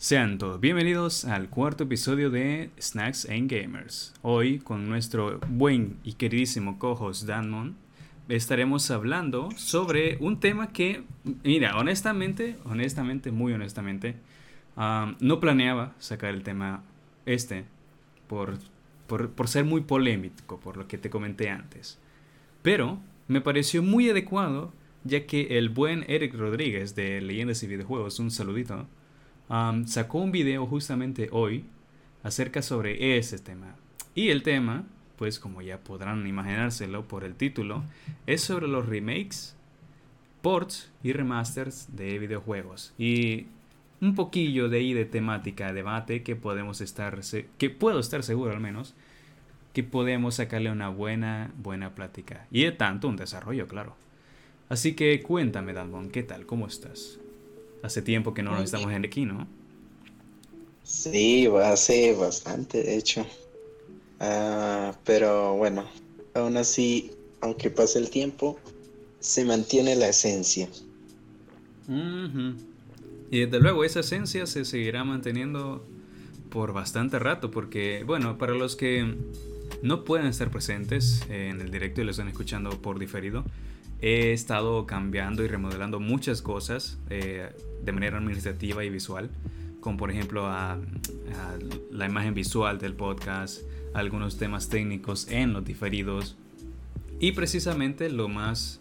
Sean todos bienvenidos al cuarto episodio de Snacks and Gamers. Hoy con nuestro buen y queridísimo co-host Danmon estaremos hablando sobre un tema que, mira, honestamente, honestamente, muy honestamente, no planeaba sacar el tema este por, por, por ser muy polémico, por lo que te comenté antes. Pero me pareció muy adecuado ya que el buen Eric Rodríguez de Leyendas y Videojuegos, un saludito, sacó un video justamente hoy acerca sobre ese tema. Y el tema, pues como ya podrán imaginárselo por el título, es sobre los remakes, ports y remasters de videojuegos. Y un poquillo de ahí de temática, debate que podemos estar, que puedo estar seguro al menos, que podemos sacarle una buena, buena plática. Y de tanto un desarrollo, claro. Así que cuéntame, Dalmon, ¿qué tal? ¿Cómo estás? Hace tiempo que no nos estamos en aquí, ¿no? Sí, hace bastante, de hecho. Ah, pero bueno, aún así, aunque pase el tiempo, se mantiene la esencia. Y desde luego esa esencia se seguirá manteniendo por bastante rato, porque bueno, para los que no pueden estar presentes en el directo y lo están escuchando por diferido, he estado cambiando y remodelando muchas cosas eh, de manera administrativa y visual, como por ejemplo a, la imagen visual del podcast, algunos temas técnicos en los diferidos. Y precisamente lo más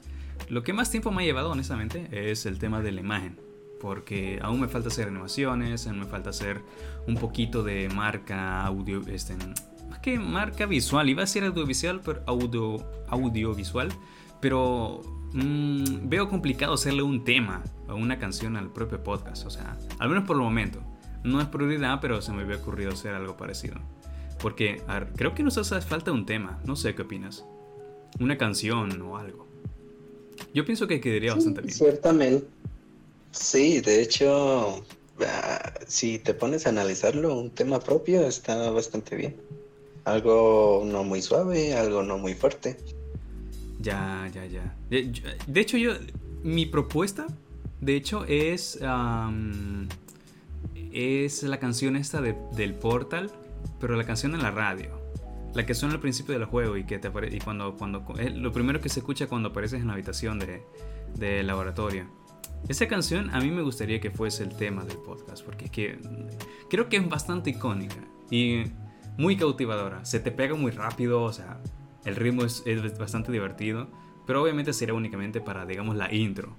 lo que más tiempo me ha llevado honestamente es el tema de la imagen porque aún me falta hacer animaciones, aún me falta hacer un poquito de marca audio, este, más que marca visual, iba a ser audiovisual, pero audio, audiovisual, pero mmm, veo complicado hacerle un tema o una canción al propio podcast. O sea, al menos por el momento. No es prioridad, pero se me había ocurrido hacer algo parecido. Porque creo que nos hace falta un tema. No sé qué opinas. Una canción o algo. Yo pienso que quedaría bastante bien. Ciertamente. Sí, de hecho, ah, si te pones a analizarlo, un tema propio está bastante bien. Algo no muy suave, algo no muy fuerte. Ya, ya, ya. De, hecho, yo. Mi propuesta, de hecho, es. es la canción esta del Portal, pero la canción en la radio. La que suena al principio del juego y que te aparece. Y cuando. cuando lo primero que se escucha cuando apareces en la habitación de, de laboratorio. Esa canción a mí me gustaría que fuese el tema del podcast, porque que, creo que es bastante icónica y muy cautivadora. Se te pega muy rápido, o sea, el ritmo es, bastante divertido, pero obviamente sería únicamente para, digamos, la intro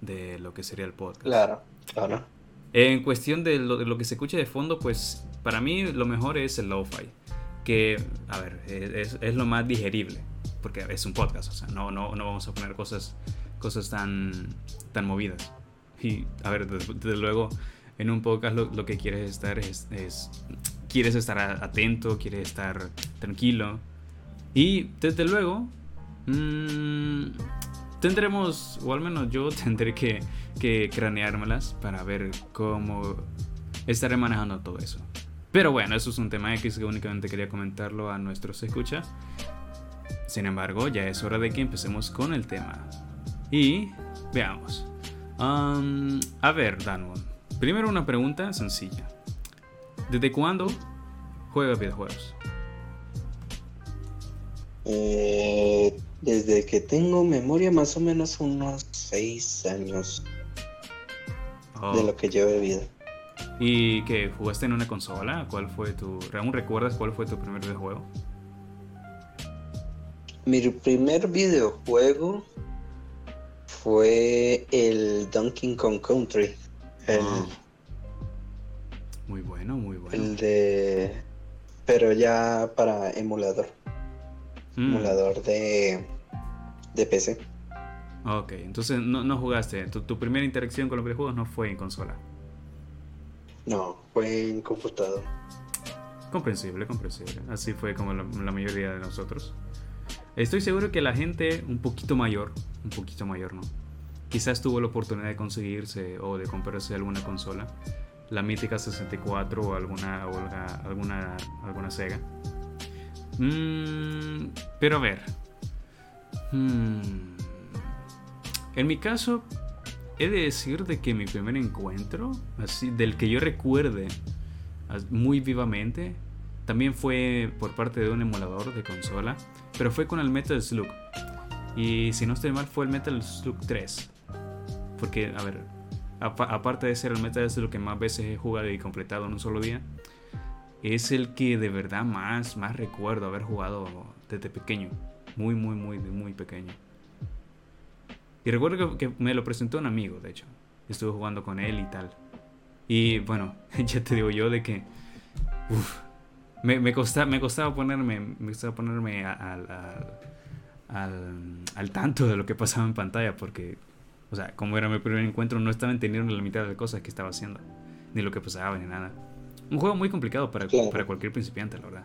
de lo que sería el podcast. Claro, claro. En cuestión de lo, que se escucha de fondo, pues para mí lo mejor es el lo-fi, que, a ver, es, es, lo más digerible, porque es un podcast, o sea, no, no, no vamos a poner cosas, cosas tan, tan movidas. Y, a ver, desde, luego, en un podcast lo, que quieres estar es, es, quieres estar atento, quieres estar tranquilo, y desde luego, mmm, tendremos, o al menos yo tendré que, craneármelas para ver cómo estaré manejando todo eso. Pero bueno, eso es un tema X que únicamente quería comentarlo a nuestros escuchas. Sin embargo, ya es hora de que empecemos con el tema. Y veamos. a ver, Danmon. Primero una pregunta sencilla. ¿Desde cuándo juegas videojuegos? Eh, desde que tengo memoria, más o menos unos 6 años de lo que llevo de vida. ¿Y que jugaste en una consola? ¿Cuál fue tu. ¿Aún recuerdas cuál fue tu primer videojuego? Mi primer videojuego fue el Donkey Kong Country. Ah. Muy bueno, muy bueno. El de. Pero ya para emulador. Mm. emulador de, de PC. Ok, entonces no, jugaste. Tu, primera interacción con los videojuegos no fue en consola. No, fue en computador. Comprensible, comprensible. Así fue como la, mayoría de nosotros. Estoy seguro que la gente un poquito mayor, un poquito mayor, ¿no? Quizás tuvo la oportunidad de conseguirse o de comprarse alguna consola, la mítica 64 o alguna, o alguna, alguna Sega. Mm, pero a ver. Mm, en mi caso, he de decir de que mi primer encuentro, así, del que yo recuerde muy vivamente, también fue por parte de un emulador de consola, pero fue con el Metal Slug. Y si no estoy mal, fue el Metal Slug 3. Porque, a ver, aparte de ser el Metal Slug que más veces he jugado y completado en un solo día, es el que de verdad más, más recuerdo haber jugado desde pequeño. Muy, muy, muy, muy pequeño. Y recuerdo que, me lo presentó un amigo, de hecho. Estuve jugando con él y tal. Y bueno, ya te digo yo de que... me, me, costaba, me costaba ponerme, me costaba ponerme al, al, tanto de lo que pasaba en pantalla porque, o sea, como era mi primer encuentro, no estaba entendiendo la mitad de las cosas que estaba haciendo. Ni lo que pasaba, ni nada. Un juego muy complicado para, para cualquier principiante, la verdad.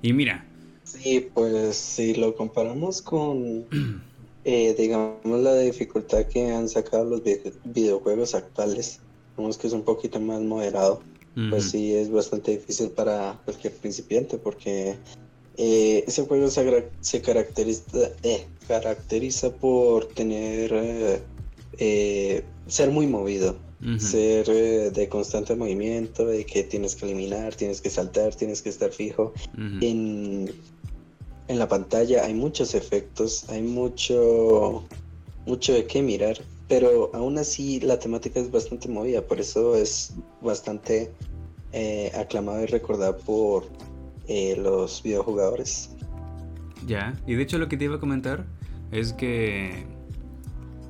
Y mira. Sí, pues si lo comparamos con... Eh, digamos la dificultad que han sacado los videojuegos actuales, vemos que es un poquito más moderado, pues sí es bastante difícil para cualquier principiante porque eh, ese juego se, caracteriza, eh, caracteriza por tener ser muy movido, ser de constante movimiento, de que tienes que eliminar, tienes que saltar, tienes que estar fijo. En en la pantalla hay muchos efectos, hay mucho, mucho de qué mirar, pero aún así la temática es bastante movida, por eso es bastante eh, aclamado y recordado por eh, los videojugadores. Ya, y de hecho lo que te iba a comentar es que,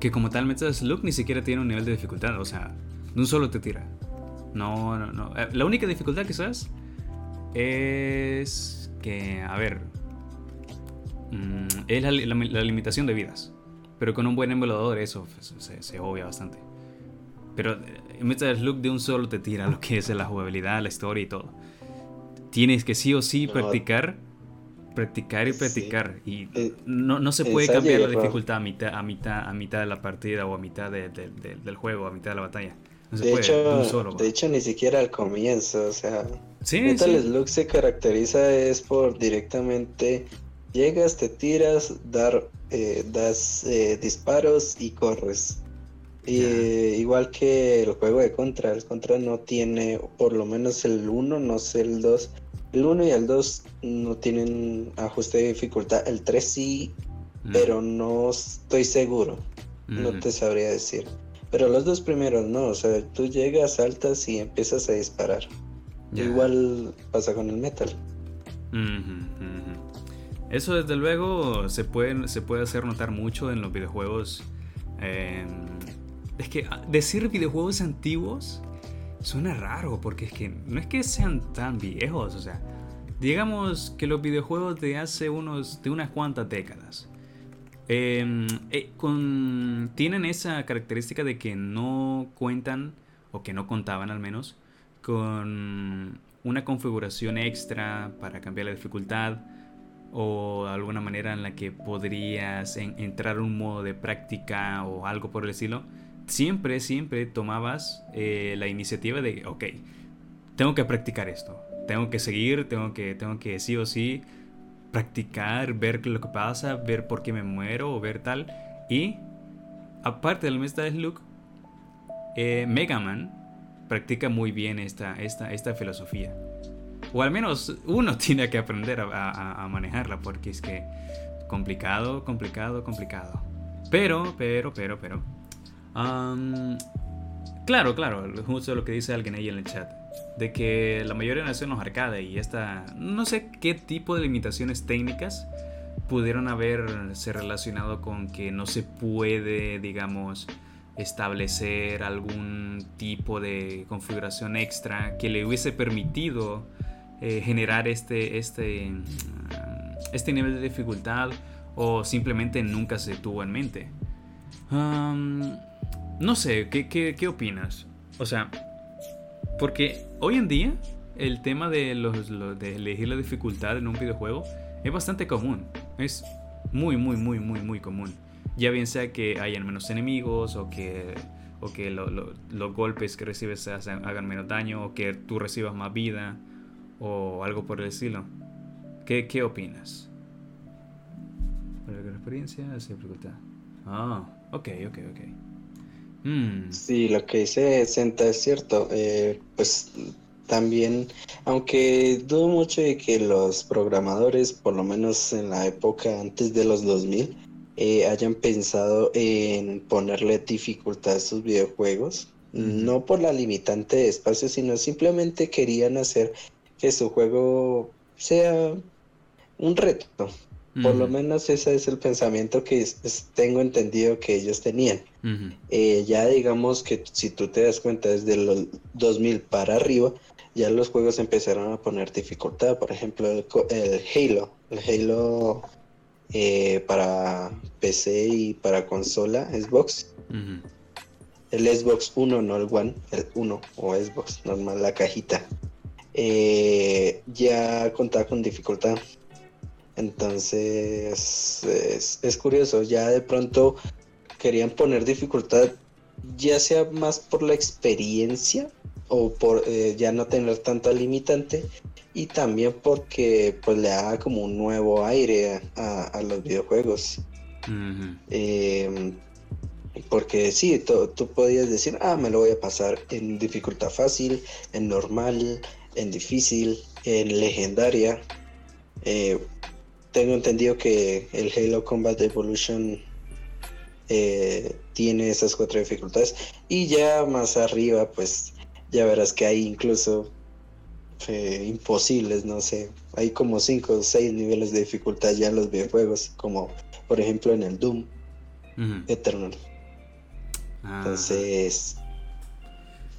que como tal Metal Slug ni siquiera tiene un nivel de dificultad, o sea, de un solo te tira. No, no, no. Eh, la única dificultad quizás es que, a ver, Mm, es la, limitación de vidas. Pero con un buen emulador eso se, se obvia bastante. Pero eh, Metal Slug de un solo te tira lo que es la jugabilidad, la historia y todo. Tienes que sí o sí practicar, practicar y practicar. Y eh, no, no se puede cambiar la dificultad a mitad, a mitad, a mitad de la partida o a mitad del juego, a mitad de la batalla. de, hecho, de hecho, ni siquiera al comienzo, o sea, Metal Slug se caracteriza es por directamente Llegas, te tiras, dar, eh, das eh, disparos y corres. Y, igual que el juego de Contra, el Contra no tiene, por lo menos el 1, no sé el 2. El 1 y el 2 no tienen ajuste de dificultad. El 3 sí, mm. pero no estoy seguro. No te sabría decir. Pero los dos primeros no, o sea, tú llegas, saltas y empiezas a disparar. Igual pasa con el metal. Eso desde luego se puede, se puede hacer notar mucho en los videojuegos. Es que ah, decir videojuegos antiguos suena raro, porque es que no es que sean tan viejos, o sea, digamos que los videojuegos de hace unos, de unas cuantas décadas, em, eh, tienen esa característica de que no cuentan, o que no contaban al menos, con una configuración extra para cambiar la dificultad o alguna manera en la que podrías entrar un modo de práctica o algo por el estilo, siempre, siempre tomabas eh, la iniciativa de, ok, tengo que practicar esto, tengo que seguir, tengo que, tengo que sí o sí practicar, ver lo que pasa, ver por qué me muero o ver tal. Y aparte del Mesta Slug, eh, Mega Man practica muy bien esta, esta, esta filosofía. O al menos uno tiene que aprender a, manejarla porque es que complicado, complicado, complicado. Pero, pero, pero, pero. Claro, claro, justo lo que dice alguien ahí en el chat. De que la mayoría nacen los arcade y esta. No sé qué tipo de limitaciones técnicas pudieron haberse relacionado con que no se puede, digamos, establecer algún tipo de configuración extra que le hubiese permitido eh, generar este, este, mm, este nivel de dificultad o simplemente nunca se tuvo en mente. No sé, ¿qué, ¿qué, opinas? O sea, porque hoy en día el tema de, los, de elegir la dificultad en un videojuego es bastante común. Es muy, muy, muy, muy, muy común. Ya bien sea que hayan menos enemigos o que, o que los golpes que recibes hagan menos daño o que tú recibas más vida o algo por el estilo. ¿Qué, qué opinas? Para la experiencia, dificultad. Ah, ok, ok, ok. Mm. Sí, lo que dice Senta es cierto. Eh, pues también, aunque dudo mucho de que los programadores, por lo menos en la época antes de los 2000, eh, hayan pensado en ponerle dificultad a sus videojuegos, no por la limitante de espacio, sino simplemente querían hacer que su juego sea un reto. Por lo menos ese es el pensamiento que tengo entendido que ellos tenían. Eh, ya digamos que si tú te das cuenta desde los 2000 para arriba, ya los juegos empezaron a poner dificultad. Por ejemplo, el, Halo. El Halo eh, para PC y para consola, Xbox. El Xbox 1, no el One, el 1 o Xbox, normal, la cajita. Eh, ya contaba con dificultad. Entonces es, curioso, ya de pronto querían poner dificultad, ya sea más por la experiencia o por eh, ya no tener tanta limitante y también porque pues le haga como un nuevo aire a, los videojuegos. Em, porque sí, tú podías decir, ah, me lo voy a pasar en dificultad fácil, en normal, en difícil, en legendaria. Eh, tengo entendido que el Halo Combat Evolution eh, tiene esas cuatro dificultades. Y ya más arriba, pues ya verás que hay incluso eh, imposibles, no sé. Hay como cinco o seis niveles de dificultad ya en los videojuegos, como por ejemplo en el Doom Eternal. Entonces,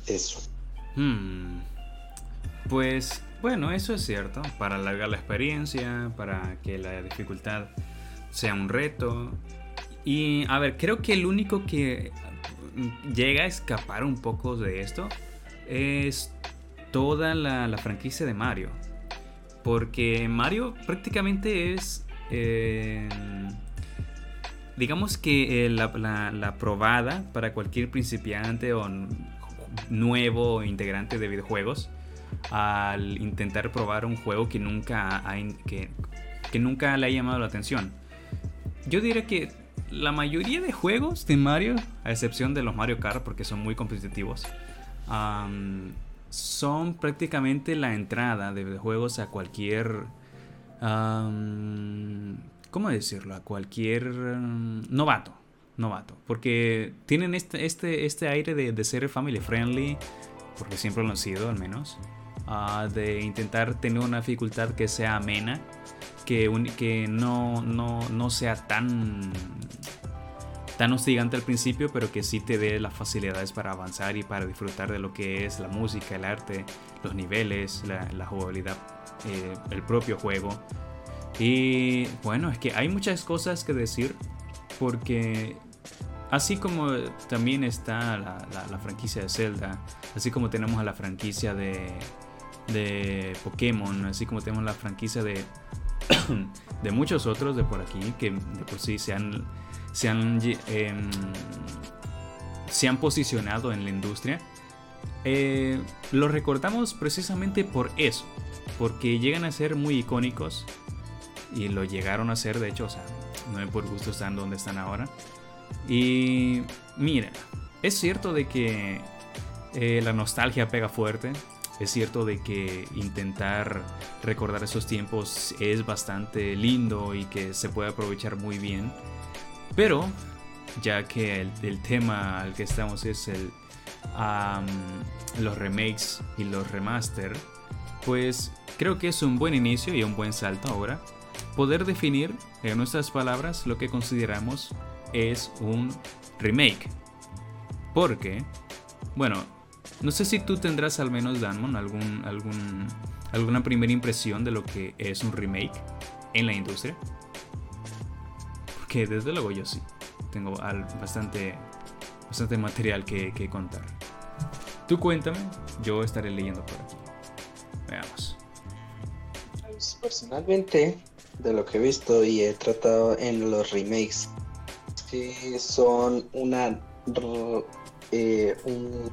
eso. Hmm. Pues bueno, eso es cierto, para alargar la experiencia, para que la dificultad sea un reto. Y a ver, creo que el único que llega a escapar un poco de esto es toda la, franquicia de Mario. Porque Mario prácticamente es, eh, digamos que eh, la, la, probada para cualquier principiante o nuevo integrante de videojuegos al intentar probar un juego que nunca, que, nunca le ha llamado la atención. Yo diría que la mayoría de juegos de Mario, a excepción de los Mario Kart, porque son muy competitivos, son prácticamente la entrada de juegos a cualquier... ¿Cómo decirlo? A cualquier novato. Novato. Porque tienen este, este, este aire de, de ser family friendly. Porque siempre lo han sido, al menos. De intentar tener una dificultad que sea amena, que, que no, no, sea tan, tan hostigante al principio, pero que sí te dé las facilidades para avanzar y para disfrutar de lo que es la música, el arte, los niveles, la, jugabilidad, eh, el propio juego. Y bueno, es que hay muchas cosas que decir porque así como también está la, franquicia de Zelda, así como tenemos a la franquicia de, de Pokémon, así como tenemos la franquicia de, de muchos otros de por aquí que de por sí se han, se han, em, se han posicionado en la industria. Eh, los recordamos precisamente por eso, porque llegan a ser muy icónicos y lo llegaron a ser, de hecho, o sea, no es por gusto están donde están ahora. Y mira, es cierto de que eh, la nostalgia pega fuerte, es cierto de que intentar recordar esos tiempos es bastante lindo y que se puede aprovechar muy bien. Pero, ya que el, tema al que estamos es el, los remakes y los remaster, pues creo que es un buen inicio y un buen salto ahora poder definir en nuestras palabras lo que consideramos es un remake. Porque, bueno, no sé si tú tendrás al menos, Danmon, algún, algún, alguna primera impresión de lo que es un remake en la industria. Porque desde luego yo sí. Tengo bastante, bastante material que, que contar. Tú cuéntame, yo estaré leyendo por aquí. Veamos. Pues, personalmente, de lo que he visto y he tratado en los remakes, son una eh, un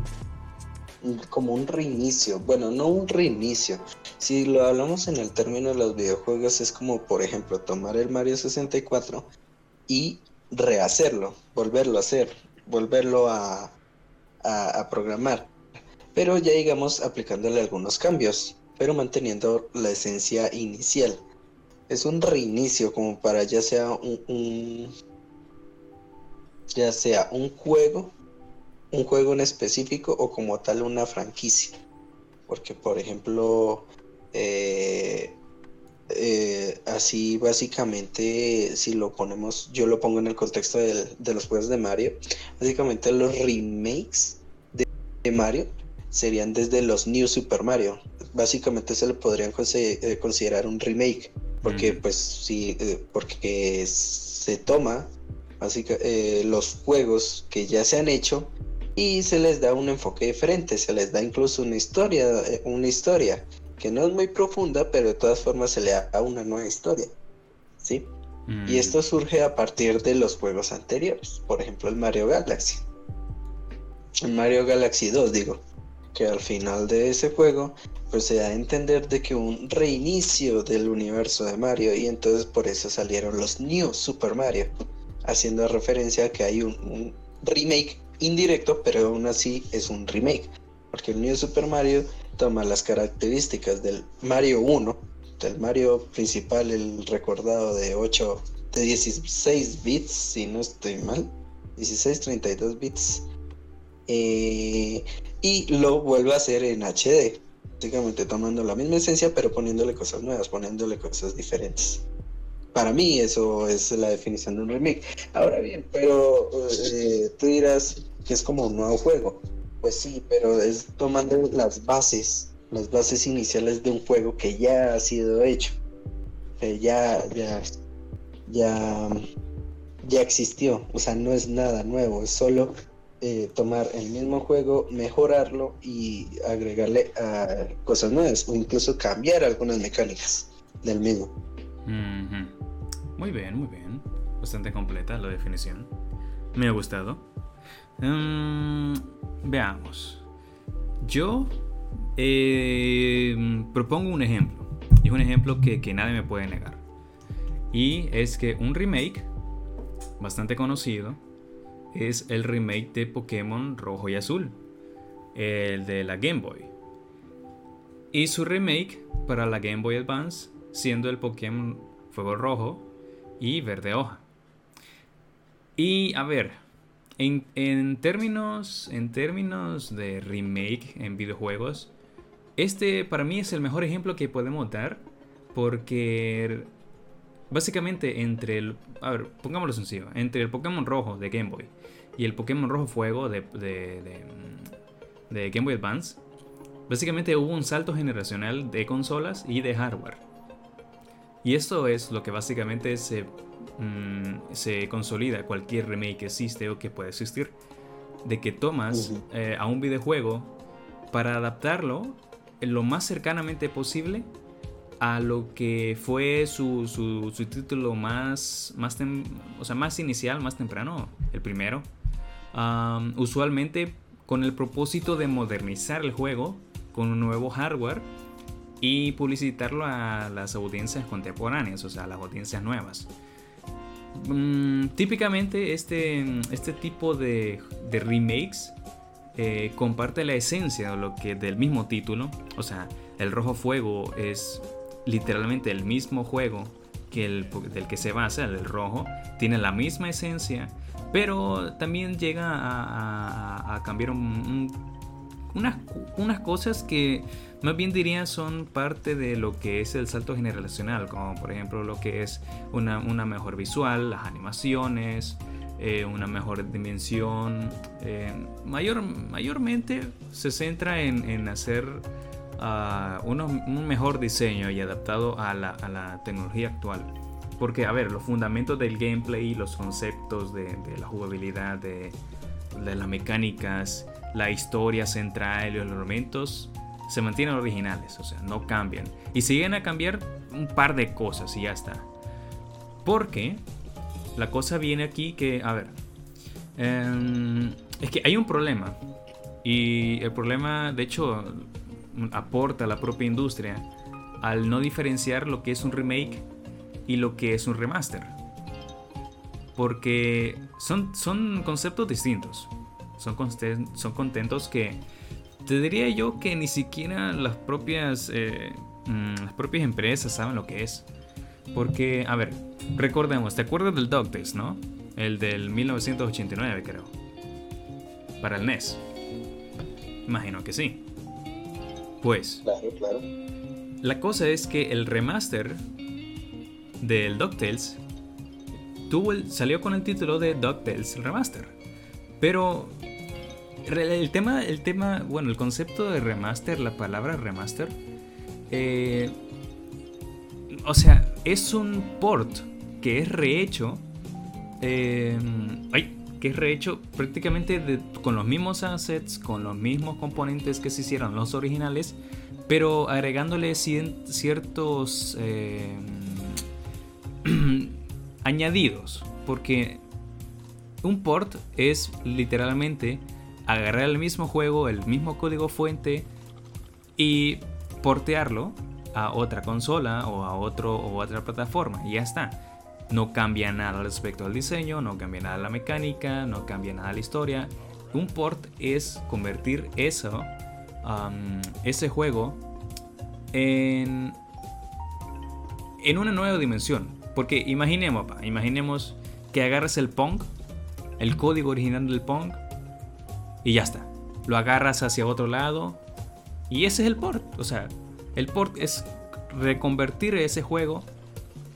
como un reinicio. Bueno, no un reinicio. Si lo hablamos en el término de los videojuegos, es como, por ejemplo, tomar el Mario 64 y rehacerlo, volverlo a hacer, volverlo a, a, programar, pero ya digamos aplicándole algunos cambios, pero manteniendo la esencia inicial. Es un reinicio como para ya sea un, ya sea un juego, un juego en específico o como tal una franquicia. Porque por ejemplo, eh, eh, así básicamente, si lo ponemos, yo lo pongo en el contexto de los juegos de Mario, básicamente los remakes de, Mario serían desde los New Super Mario. Básicamente se le podrían eh, considerar un remake, porque pues sí, eh, porque se toma básicamente, los juegos que ya se han hecho y se les da un enfoque diferente, se les da incluso una historia, una historia que no es muy profunda, pero de todas formas se le da una nueva historia. ¿Sí? Y mm. esto surge a partir de los juegos anteriores, por ejemplo el Mario Galaxy. El Mario Galaxy 2, digo, que al final de ese juego, pues se da a entender de que un reinicio del universo de Mario y entonces por eso salieron los New Super Mario, haciendo referencia a que hay un, un remake indirecto, pero aún así es un remake, porque el New Super Mario toma las características del Mario 1, del Mario principal, el recordado de 8, de 16 bits, si no estoy mal, 16, 32 bits, eh, y lo vuelve a hacer en HD, básicamente tomando la misma esencia, pero poniéndole cosas nuevas, poniéndole cosas diferentes. Para mí eso es la definición de un remake. Ahora bien, pero eh, tú dirás que es como un nuevo juego. Pues sí, pero es tomando las bases, las bases iniciales de un juego que ya ha sido hecho, ya, ya, ya, ya existió. O sea, no es nada nuevo, es solo eh, tomar el mismo juego, mejorarlo y agregarle cosas nuevas o incluso cambiar algunas mecánicas del mismo. Muy bien, muy bien. Bastante completa la definición. Me ha gustado. Mm, veamos. Yo eh, propongo un ejemplo. Y es un ejemplo que, que nadie me puede negar. Y es que un remake bastante conocido es el remake de Pokémon Rojo y Azul, el de la Game Boy. Y su remake para la Game Boy Advance siendo el Pokémon Fuego Rojo y Verde Hoja. Y a ver, en, términos, en términos de remake en videojuegos, este para mí es el mejor ejemplo que podemos dar porque básicamente entre el... A ver, pongámoslo sencillo. Entre el Pokémon rojo de Game Boy y el Pokémon rojo fuego de, de, de Game Boy Advance, básicamente hubo un salto generacional de consolas y de hardware. Y esto es lo que básicamente se Mm, se consolida cualquier remake que existe o que puede existir. De que tomas eh, a un videojuego para adaptarlo lo más cercanamente posible a lo que fue su, su, título más, más, o sea, más inicial, más temprano, el primero. usualmente con el propósito de modernizar el juego con un nuevo hardware y publicitarlo a las audiencias contemporáneas, o sea, a las audiencias nuevas. Mm, típicamente este, este tipo de, remakes eh, comparte la esencia lo que, del mismo título. O sea, el Rojo Fuego es literalmente el mismo juego que el del que se basa, el rojo. Tiene la misma esencia, pero también llega a, cambiar unas, unas cosas que más bien diría son parte de lo que es el salto generacional, como por ejemplo lo que es una, mejor visual, las animaciones, eh, una mejor dimensión. Eh, mayor, mayormente se centra en, hacer ah, un mejor diseño y adaptado a la, tecnología actual. Porque, a ver, los fundamentos del gameplay, los conceptos de, la jugabilidad, de, de, las mecánicas, la historia central y los elementos se mantienen originales, o sea, no cambian. Y siguen a cambiar un par de cosas y ya está. Porque la cosa viene aquí que, a ver, em, es que hay un problema. Y el problema, de hecho, aporta a la propia industria al no diferenciar lo que es un remake y lo que es un remaster. Porque son, son conceptos distintos. Son, son contentos que te diría yo que ni siquiera las propias, eh, mm, las propias empresas saben lo que es. Porque, a ver, recordemos, ¿te acuerdas del DuckTales, no? El del 1989, creo. Para el NES. Imagino que sí. Pues. Claro, claro. La cosa es que el remaster del DuckTales tuvo salió con el título de DuckTales Remaster. Pero el tema, el tema, bueno, el concepto de remaster, la palabra remaster, eh, o sea, es un port que es rehecho, eh, que es rehecho prácticamente con los mismos assets, con los mismos componentes que se hicieron los originales, pero agregándole ciertos eh, añadidos, porque un port es literalmente agarrar el mismo juego, el mismo código fuente y portearlo a otra consola o a otro o otra plataforma y ya está. No cambia nada respecto al diseño, no cambia nada la mecánica, no cambia nada la historia. Un port es convertir eso, ese juego, en, en una nueva dimensión. Porque imaginemos, imaginemos que agarras el Pong, el código original del Pong, y ya está. Lo agarras hacia otro lado y ese es el port. O sea, el port es reconvertir ese juego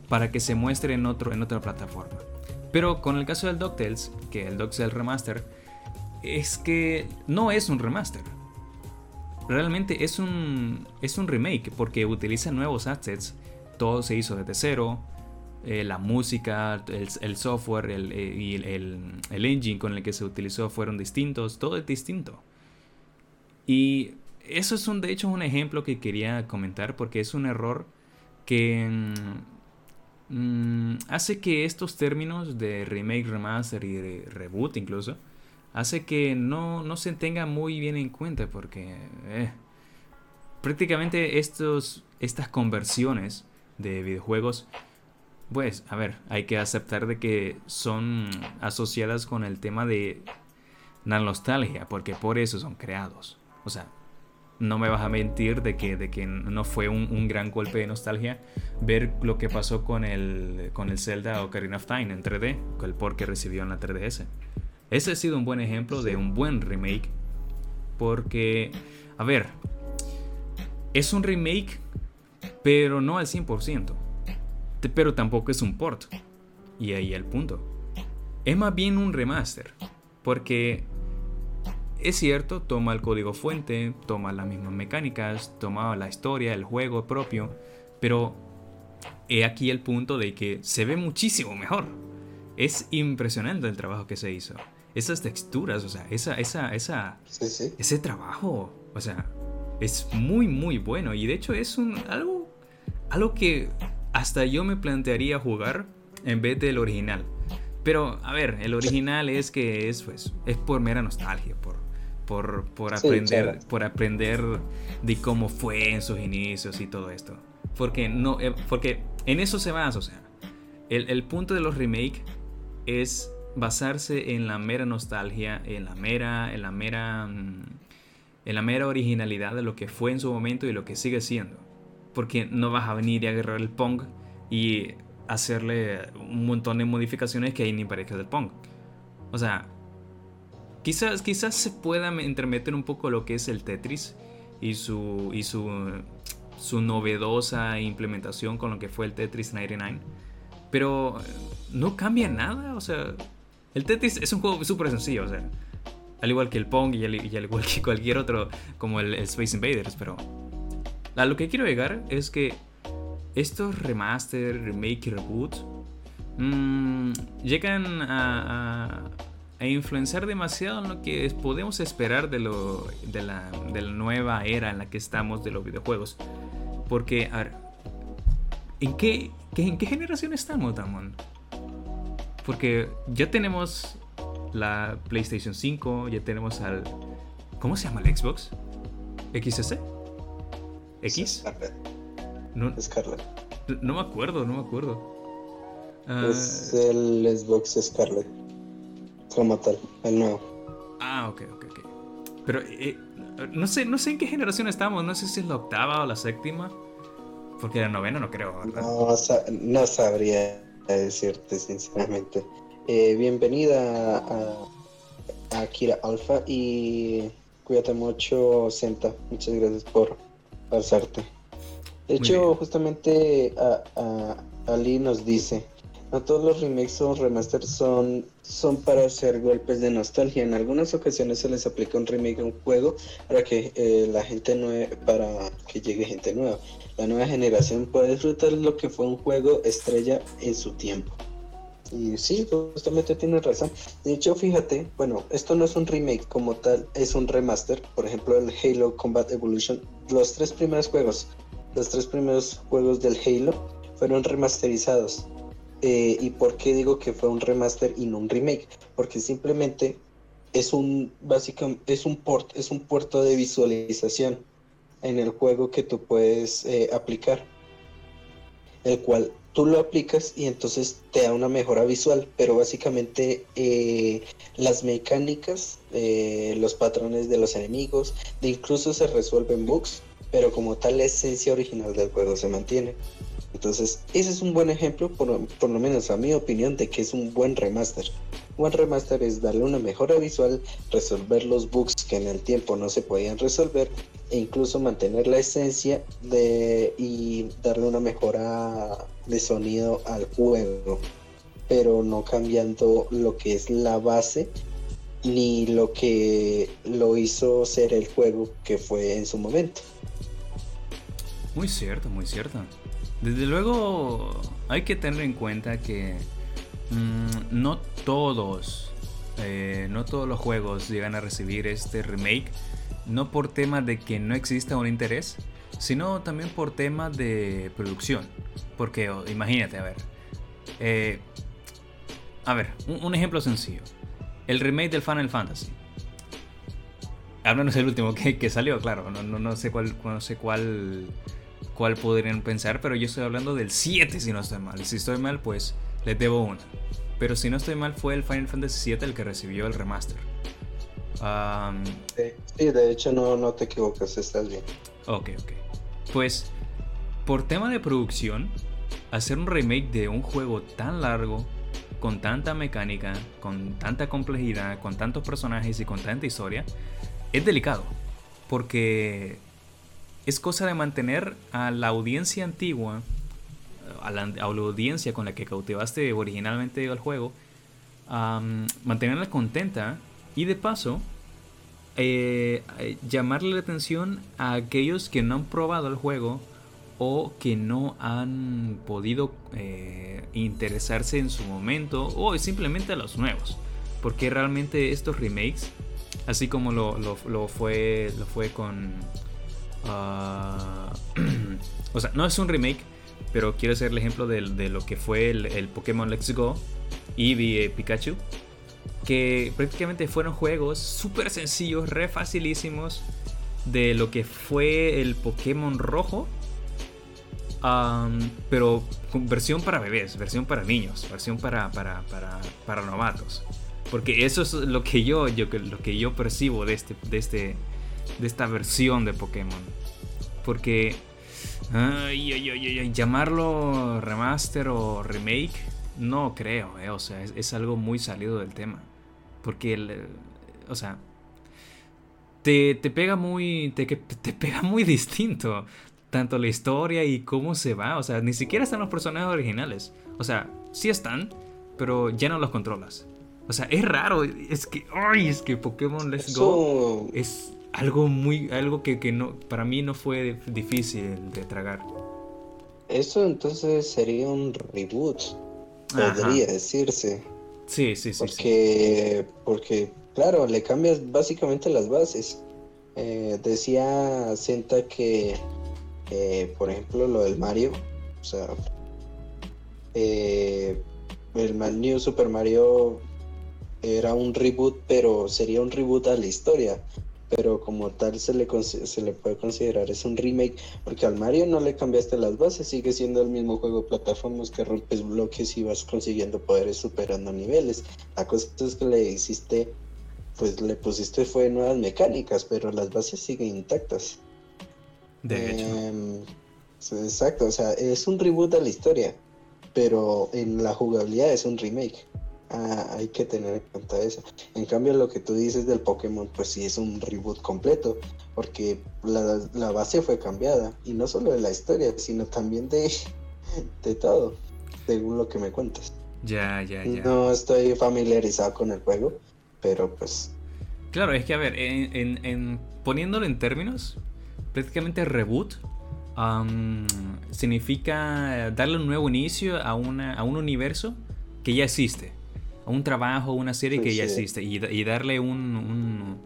para que se muestre en, otro, en otra plataforma. Pero con el caso del DuckTales, que el DuckTales Remaster, es que no es un remaster. Realmente es un, es un remake porque utiliza nuevos assets. Todo se hizo desde cero. Eh, la música, el, software eh, y el, engine con el que se utilizó fueron distintos, todo es distinto. Y eso es un, de hecho un ejemplo que quería comentar porque es un error que mm, mm, hace que estos términos de remake, remaster y reboot incluso, hace que no, se tenga muy bien en cuenta porque eh, prácticamente estos, estas conversiones de videojuegos pues, a ver, hay que aceptar de que son asociadas con el tema de la nostalgia, porque por eso son creados. O sea, no me vas a mentir de que, de que no fue un, gran golpe de nostalgia ver lo que pasó con el, con el Zelda Ocarina of Time en 3D, con el port que recibió en la 3DS. Ese ha sido un buen ejemplo de un buen remake, porque, a ver, es un remake, pero no al 100% pero tampoco es un port. Y ahí el punto. Es más bien un remaster, porque es cierto, toma el código fuente, toma las mismas mecánicas, toma la historia, el juego propio, pero he aquí el punto de que se ve muchísimo mejor. Es impresionante el trabajo que se hizo. Esas texturas, o sea, esa, esa, esa, ese trabajo, o sea, es muy, muy bueno. Y de hecho es un, algo, algo que hasta yo me plantearía jugar en vez del original. Pero, a ver, el original es que es, pues, es por mera nostalgia, por, por, por aprender, por aprender de cómo fue en sus inicios y todo esto. Porque, no, eh, porque en eso se basa, o sea, el, el punto de los remakes es basarse en la mera nostalgia, en la mera, en la mera, mm, en la mera originalidad de lo que fue en su momento y lo que sigue siendo porque no vas a venir y agarrar el Pong y hacerle un montón de modificaciones que hay ni parezca del Pong. O sea, quizás, quizás se pueda entremeter un poco lo que es el Tetris y su, y su, su novedosa implementación con lo que fue el Tetris 99. Pero no cambia nada, o sea, el Tetris es un juego súper sencillo, o sea, al igual que el Pong y al, igual que cualquier otro como el Space Invaders, pero a lo que quiero llegar es que estos remaster, remake y reboot mm, llegan a, influenciar demasiado en lo que podemos esperar de, la, nueva era en la que estamos de los videojuegos. Porque, a ¿en qué, ¿en qué generación estamos, Damon? Porque ya tenemos la PlayStation 5, ya tenemos al... ¿Cómo se llama el Xbox? ¿XS? ¿X? No, Scarlet. No me acuerdo, no me acuerdo. es ah, el Xbox Scarlet. Como tal, el nuevo. Ah, ok, ok, ok. Pero eh, no, sé, no sé en qué generación estamos, no sé si es la octava o la séptima. Porque la novena no creo. No, no sabría decirte sinceramente. Eh, bienvenida a, a Kira Alpha y cuídate mucho, Senta. Muchas gracias por pasarte. De hecho, justamente a, Ali nos dice, no todos los remakes o remasters son, son para hacer golpes de nostalgia. En algunas ocasiones se les aplica un remake a un juego para que eh, la gente nueva, para que llegue gente nueva. La nueva generación puede disfrutar lo que fue un juego estrella en su tiempo. Y sí, justamente tienes razón. De hecho, fíjate, bueno, esto no es un remake como tal, es un remaster. Por ejemplo, el Halo Combat Evolution. Los tres primeros juegos, los tres primeros juegos del Halo fueron remasterizados. Eh, ¿Y por qué digo que fue un remaster y no un remake? Porque simplemente es un básicamente es un port, es un puerto de visualización en el juego que tú puedes eh, aplicar, el cual tú lo aplicas y entonces te da una mejora visual, pero básicamente eh, las mecánicas, eh, los patrones de los enemigos, de incluso se resuelven bugs, pero como tal la esencia original del juego se mantiene. Entonces, ese es un buen ejemplo, por, lo menos a mi opinión, de que es un buen remaster. Un buen remaster es darle una mejora visual, resolver los bugs que en el tiempo no se podían resolver e incluso mantener la esencia y darle una mejora de sonido al juego, pero no cambiando lo que es la base ni lo que lo hizo ser el juego que fue en su momento. Muy cierto, muy cierto. Desde luego hay que tener en cuenta que mm, no todos, eh, no todos los juegos llegan a recibir este remake, no por tema de que no exista un interés, sino también por tema de producción. Porque oh, imagínate, a ver, eh, a ver, un, ejemplo sencillo, el remake del Final Fantasy. Al menos el último que, salió, claro, no, no, no sé cuál, no sé cuál cuál podrían pensar, pero yo estoy hablando del 7 si no estoy mal. Si estoy mal, pues les debo una. Pero si no estoy mal, fue el Final Fantasy 7 el que recibió el remaster. sí, de hecho no, no te equivocas, estás bien. Ok, ok. Pues, por tema de producción, hacer un remake de un juego tan largo, con tanta mecánica, con tanta complejidad, con tantos personajes y con tanta historia, es delicado. Porque es cosa de mantener a la audiencia antigua, a la, audiencia con la que cautivaste originalmente el juego, mantenerla contenta y de paso eh, eh, llamarle la atención a aquellos que no han probado el juego o que no han podido eh, interesarse en su momento o simplemente a los nuevos. Porque realmente estos remakes, así como lo, lo fue, lo fue con Ah, o sea, no es un remake, pero quiero hacer el ejemplo de, lo que fue el, Pokémon Let's Go y eh, Pikachu. Que prácticamente fueron juegos súper sencillos, re facilísimos de lo que fue el Pokémon rojo. Pero versión para bebés, versión para niños, versión para, para, para, para novatos. Porque eso es lo que yo, yo, lo que yo percibo de este, de este, de esta versión de Pokémon. Porque llamarlo remaster o remake, no creo, eh, o sea, es, algo muy salido del tema. Porque, el, o sea, te, pega muy, te, te pega muy distinto. Tanto la historia y cómo se va, o sea, ni siquiera están los personajes originales. O sea, sí están, pero ya no los controlas. O sea, es raro, es que, ay, es que Pokémon Let's Go es algo muy algo que, no para mí no fue difícil de tragar. Eso entonces sería un reboot podría decirse. Sí sí sí porque porque claro le cambias básicamente las bases. Eh, decía Senta que eh, por ejemplo lo del Mario o sea eh, el New Super Mario era un reboot pero sería un reboot a la historia pero como tal se le, puede considerar es un remake, porque al Mario no le cambiaste las bases, sigue siendo el mismo juego de plataformas que rompes bloques y vas consiguiendo poderes superando niveles. La cosa es que le hiciste pues le pusiste fue nuevas mecánicas, pero las bases siguen intactas. De hecho. Em, exacto, o sea, es un reboot de la historia, pero en la jugabilidad es un remake. Ah, hay que tener en cuenta eso. En cambio, lo que tú dices del Pokémon, pues sí es un reboot completo, porque la, la base fue cambiada, y no solo de la historia, sino también de, de todo, según lo que me cuentas. Ya, ya, ya. No estoy familiarizado con el juego, pero pues... Claro, es que a ver, en, en, poniéndolo en términos, prácticamente reboot significa darle un nuevo inicio a, una, a un universo que ya existe, a un trabajo, una serie que ya existe, y, y darle un...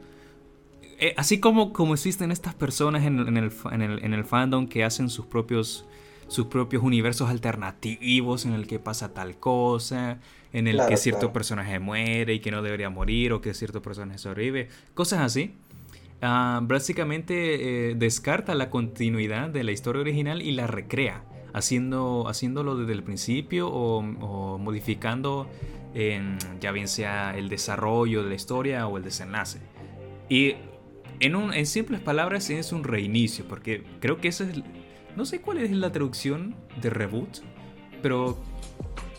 Eh, así como, como existen estas personas en, en, el, en, el, en el fandom que hacen sus propios sus propios universos alternativos en el que pasa tal cosa, en el que cierto personaje muere y que no debería morir o que cierto personaje sobrevive, cosas así. Ah, básicamente eh, descarta la continuidad de la historia original y la recrea, haciendo, haciéndolo desde el principio o, modificando ya bien sea el desarrollo de la historia o el desenlace. Y en, un, en simples palabras es un reinicio, porque creo que eso es... No sé cuál es la traducción de reboot, pero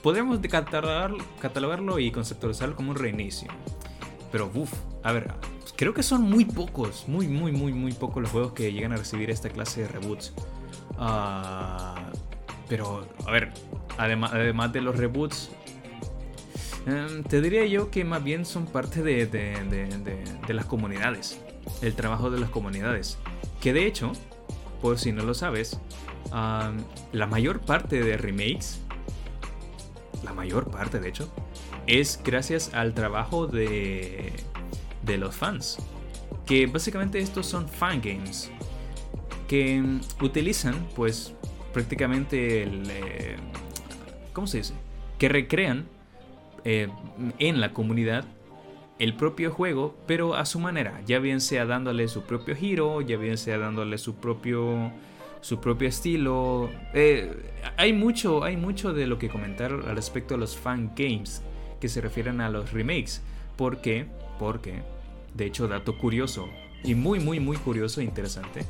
podemos catalogarlo y conceptualizarlo como un reinicio. Pero, uff, a ver, creo que son muy pocos, muy, muy, muy, muy pocos los juegos que llegan a recibir esta clase de reboots. Ah, pero, a ver, además, además de los reboots, em, te diría yo que más bien son parte de, de, las comunidades, el trabajo de las comunidades. Que de hecho, por si no lo sabes, la mayor parte de remakes, la mayor parte de hecho, es gracias al trabajo de, de los fans. Que básicamente estos son fangames que utilizan pues prácticamente el... Eh, ¿Cómo se dice? Que recrean eh, en la comunidad el propio juego, pero a su manera, ya bien sea dándole su propio giro, ya bien sea dándole su propio su propio estilo. Eh, hay mucho, hay mucho de lo que comentar al respecto de los fan games que se refieren a los remakes. ¿Por qué? Porque, de hecho, dato curioso, y muy, muy, muy curioso e interesante,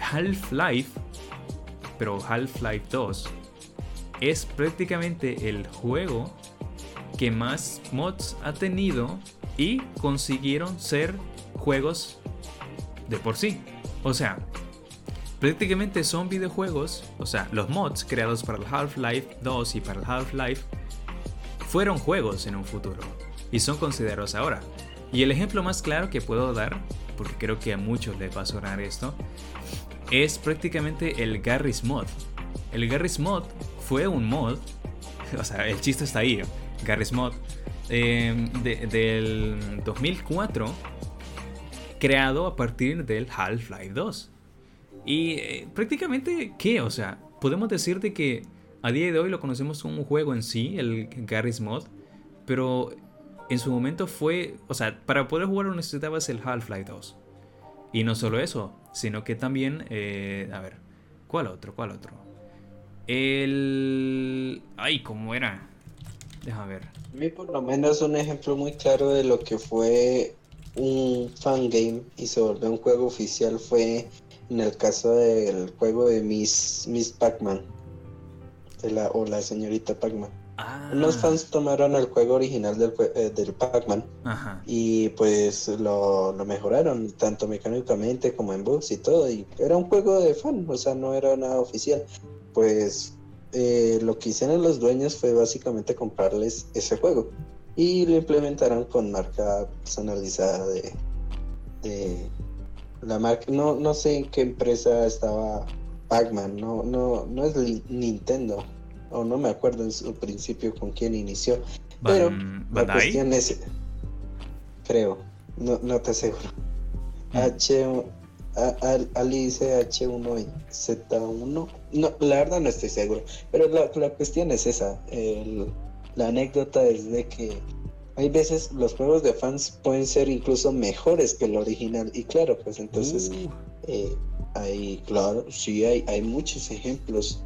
Half-Life, pero Half-Life 2, es prácticamente el juego que más mods ha tenido y consiguieron ser juegos de por sí. O sea, prácticamente son videojuegos, o sea, los mods creados para el Half-Life 2 y para el Half-Life fueron juegos en un futuro y son considerados ahora. Y el ejemplo más claro que puedo dar, porque creo que a muchos les va a sonar esto, es prácticamente el Garry's Mod. El Garry's Mod fue un mod, o sea, el chiste está ahí, Garry's Mod, em, del 2004, creado a partir del Half-Life 2. Y eh, prácticamente, ¿qué? O sea, podemos decirte que a día de hoy lo conocemos como un juego en sí, el Garry's Mod, pero en su momento fue, o sea, para poder jugarlo necesitabas el Half-Life 2. Y no solo eso, sino que también, eh, a ver, ¿cuál otro? ¿Cuál otro? El... Ay, ¿cómo era? Deja ver. A mí por lo menos un ejemplo muy claro de lo que fue un fangame y se volvió un juego oficial fue en el caso del juego de Miss, Miss Pac-Man o la señorita Pac-Man. Ah. Unos fans tomaron el juego original del, eh, del Pac-Man y pues lo, mejoraron tanto mecánicamente como en bugs y todo. Y era un juego de fan, o sea, no era nada oficial. Pues eh, lo que hicieron los dueños fue básicamente comprarles ese juego y lo implementaron con marca personalizada de, de la marca. No, no sé en qué empresa estaba Pac-Man, no, no, no es Nintendo, o no me acuerdo en su principio con quién inició, pero la cuestión es, creo, no, no te aseguro. Mm. H, Ali dice H1 y Z1, no, la verdad no estoy seguro, pero la, la cuestión es esa, la anécdota es de que hay veces los juegos de fans pueden ser incluso mejores que el original y claro, pues entonces... Uh. Eh, hay, claro, sí, hay, hay muchos ejemplos.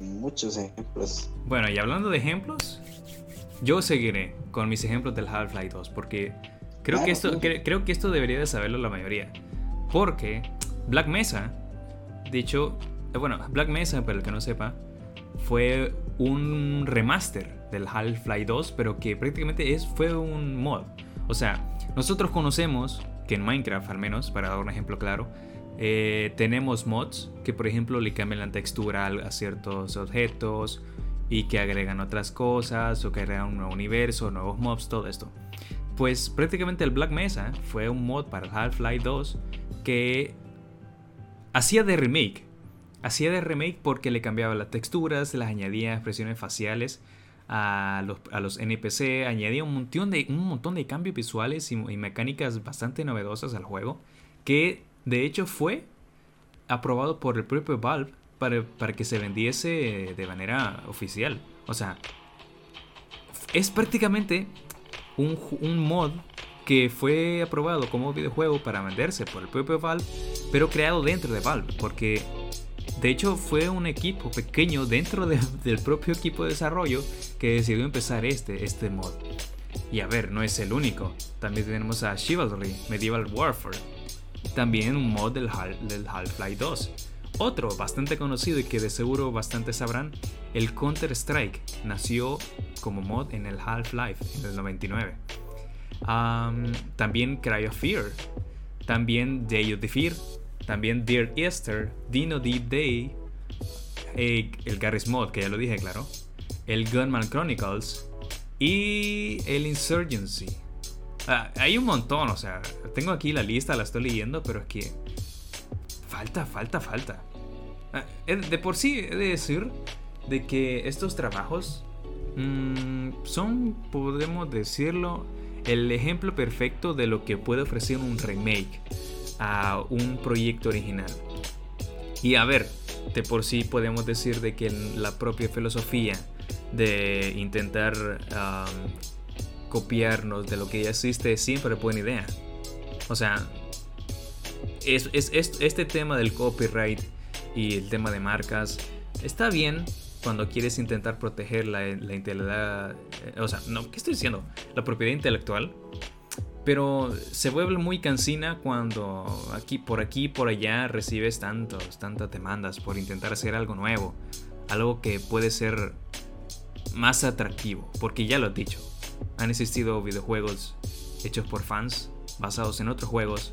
Muchos ejemplos. Bueno, y hablando de ejemplos, yo seguiré con mis ejemplos del Half-Life 2 porque Creo, que esto, creo que esto debería de saberlo la mayoría. Porque Black Mesa, dicho, eh, bueno, Black Mesa, para el que no sepa, fue un remaster del Half-Life 2, pero que prácticamente es, fue un mod. O sea, nosotros conocemos que en Minecraft, al menos, para dar un ejemplo claro, eh, tenemos mods que, por ejemplo, le cambian la textura a ciertos objetos y que agregan otras cosas o que agregan un nuevo universo, nuevos mobs, todo esto. Pues prácticamente el Black Mesa fue un mod para Half-Life 2 que hacía de remake. Hacía de remake porque le cambiaba las texturas, las añadía expresiones faciales a los, a los NPC, añadía un montón de, un montón de cambios visuales y, mecánicas bastante novedosas al juego, que de hecho fue aprobado por el propio Valve para, para que se vendiese de manera oficial. O sea, es prácticamente un, un mod que fue aprobado como videojuego para venderse por el propio Valve, pero creado dentro de Valve, porque de hecho, fue un equipo pequeño dentro del propio equipo de desarrollo que decidió empezar este, este mod. Y a ver, no es el único. También tenemos a Chivalry, Medieval Warfare. También un mod del, Half-Life 2. Otro bastante conocido y que de seguro bastante sabrán, el Counter-Strike nació como mod en el Half-Life en el 99. también Cry of Fear. También Day of the Fear también Dear Esther, Dino Deep Day, eh, el Garry's Mod, que ya lo dije, claro. El Gunman Chronicles y el Insurgency. Hay un montón, o sea, tengo aquí la lista, la estoy leyendo, pero es que falta, falta, falta. Ah, de por sí he de decir de que estos trabajos mm, son, podemos decirlo, el ejemplo perfecto de lo que puede ofrecer un remake a un proyecto original. Y a ver, de por sí podemos decir de que la propia filosofía de intentar copiarnos de lo que ya existe es siempre buena idea. O sea, es, este tema del copyright y el tema de marcas está bien cuando quieres intentar proteger la, la integridad, eh, o sea, no, ¿qué estoy diciendo? La propiedad intelectual pero se vuelve muy cansina cuando aquí, por aquí, por allá recibes tantos, tantas demandas por intentar hacer algo nuevo, algo que puede ser más atractivo, porque ya lo he dicho, han existido videojuegos hechos por fans, basados en otros juegos,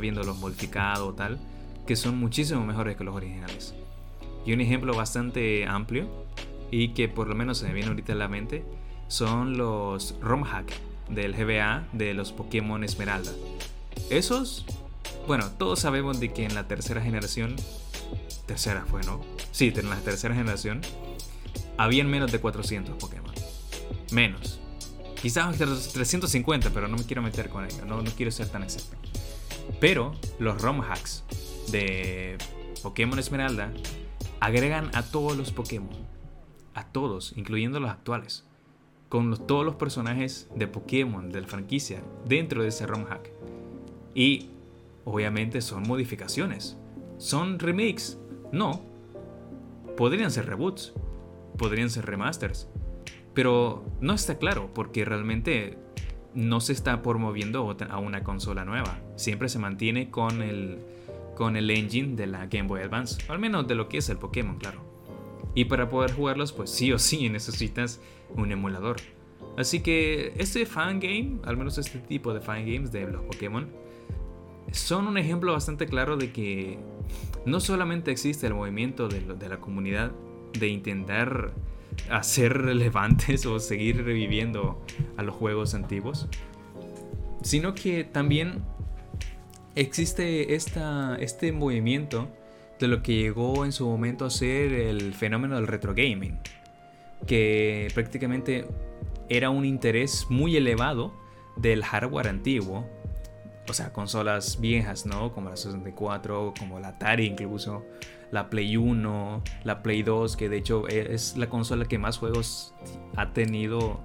viéndolos modificados o tal, que son muchísimo mejores que los originales. Y un ejemplo bastante amplio, y que por lo menos se me viene ahorita a la mente, son los ROM hack del GBA de los Pokémon Esmeralda. Esos, bueno, todos sabemos de que en la tercera generación, tercera fue, ¿no? Sí, en la tercera generación, habían menos de 400 Pokémon. Menos. Quizás 350, pero no me quiero meter con ello, no, no quiero ser tan exacto. Pero los ROM hacks de Pokémon Esmeralda agregan a todos los Pokémon. A todos, incluyendo los actuales con todos los personajes de Pokémon de la franquicia dentro de ese ROM hack. Y obviamente son modificaciones. ¿Son remakes? No. Podrían ser reboots. Podrían ser remasters. Pero no está claro porque realmente no se está promoviendo a una consola nueva. Siempre se mantiene con el, con el engine de la Game Boy Advance. Al menos de lo que es el Pokémon, claro. Y para poder jugarlos, pues sí o sí necesitas un emulador. Así que este fangame, al menos este tipo de fangames de los Pokémon, son un ejemplo bastante claro de que no solamente existe el movimiento de, de la comunidad de intentar hacer relevantes o seguir reviviendo a los juegos antiguos, sino que también existe esta, este movimiento de lo que llegó en su momento a ser el fenómeno del retro gaming, que prácticamente era un interés muy elevado del hardware antiguo, o sea, consolas viejas, ¿no? Como la 64, como la Atari incluso, la Play 1, la Play 2, que de hecho es la consola que más juegos ha tenido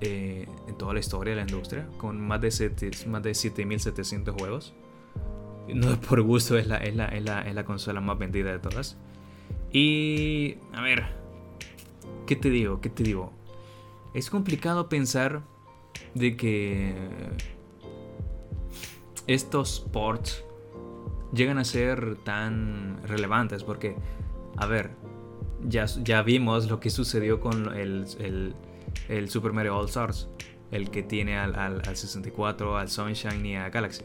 eh, en toda la historia de la industria, con más de, de 7700 juegos no por gusto, es la, es, la, consola más vendida de todas. Y, a ver, ¿qué te digo? ¿Qué te digo? Es complicado pensar de que estos ports llegan a ser tan relevantes porque, a ver, ya, ya vimos lo que sucedió con el, el, Super Mario All Stars, el que tiene al, al, 64, al Sunshine y a Galaxy.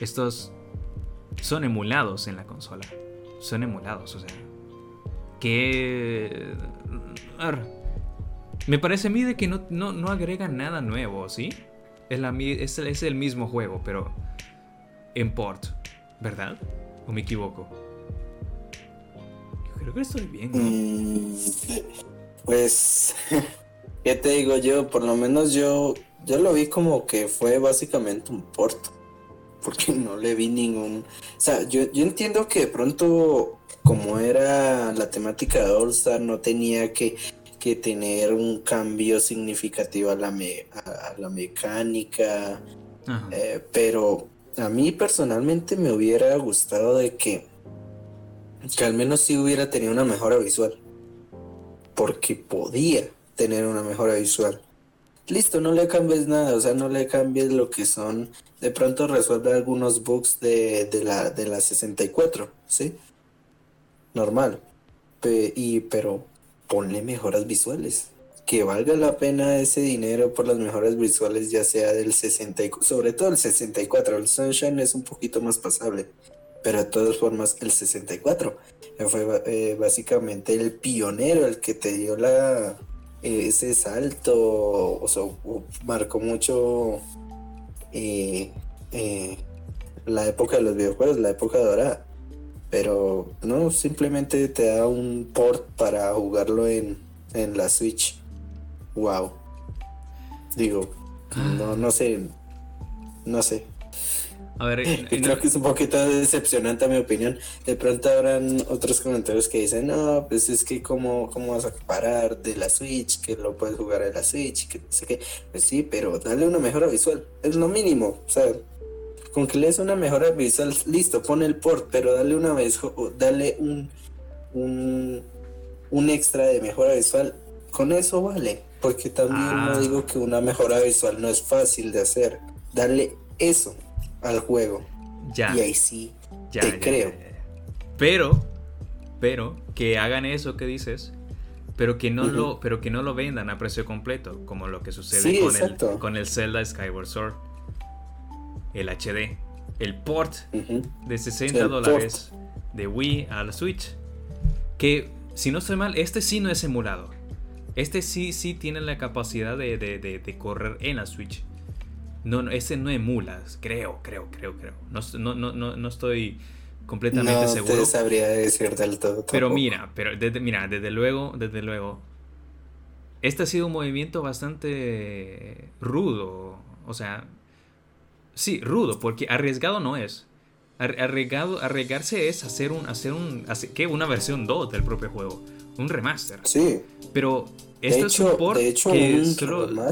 Estos son emulados en la consola. Son emulados, o sea. Que... Me parece a mí de que no, no, agregan nada nuevo, ¿sí? Es, la, es, es el mismo juego, pero en port, ¿verdad? ¿O me equivoco? Yo creo que estoy bien. Mm, pues, ¿qué te digo yo? Por lo menos yo, yo lo vi como que fue básicamente un port. Porque no le vi ningún... O sea, yo, yo entiendo que de pronto, como era la temática de All Star, no tenía que, que tener un cambio significativo a la, a, la mecánica. Eh, pero a mí personalmente me hubiera gustado de que, que al menos sí hubiera tenido una mejora visual. Porque podía tener una mejora visual. Listo, no le cambies nada, o sea, no le cambies lo que son. De pronto resuelve algunos bugs de, de la, de la 64, ¿sí? Normal. y, pero ponle mejoras visuales que valga la pena ese dinero por las mejores visuales, ya sea del 64, sobre todo el 64. El Sunshine es un poquito más pasable, pero de todas formas, el 64 fue eh, básicamente el pionero, el que te dio eh, ese salto, o sea, marcó mucho eh, la época de los videojuegos, la época dorada. Pero no, simplemente te da un port para jugarlo en, en la Switch wow. Digo, no, no sé, no sé. A ver, creo que es un poquito decepcionante a mi opinión. De pronto habrán otros comentarios que dicen, no, pues es que cómo, cómo vas a parar de la Switch, que lo puedes jugar en la Switch, que no sé qué. Pues sí, pero dale una mejora visual, es lo mínimo. O sea, con que le des una mejora visual, listo, pone el port, pero dale una vez, dale un, un, un extra de mejora visual, con eso vale. Porque también no ah. digo que una mejora visual no es fácil de hacer. Darle eso al juego. Ya. Y ahí sí ya, te creo. pero, pero, que hagan eso que dices, pero que no lo, pero que no lo vendan a precio completo, como lo que sucede con, el, con el Zelda Skyward Sword. El HD. El port de 60 dólares de Wii a la Switch. Que, si no estoy mal, este sí no es emulado. Este sí, sí tiene la capacidad de, correr en la Switch. No, no, ese no emula, creo, creo, creo, creo. No, no, no, no estoy completamente no seguro. No sabría decir del todo. Pero mira, pero desde, mira, desde luego, desde luego. Este ha sido un movimiento bastante rudo. O sea, sí, rudo, porque arriesgado no es. Arriesgado, arriesgarse es hacer un, hacer un, ¿qué? Una versión 2 del propio juego. Un remaster. Sí. Pero este es un port que solo,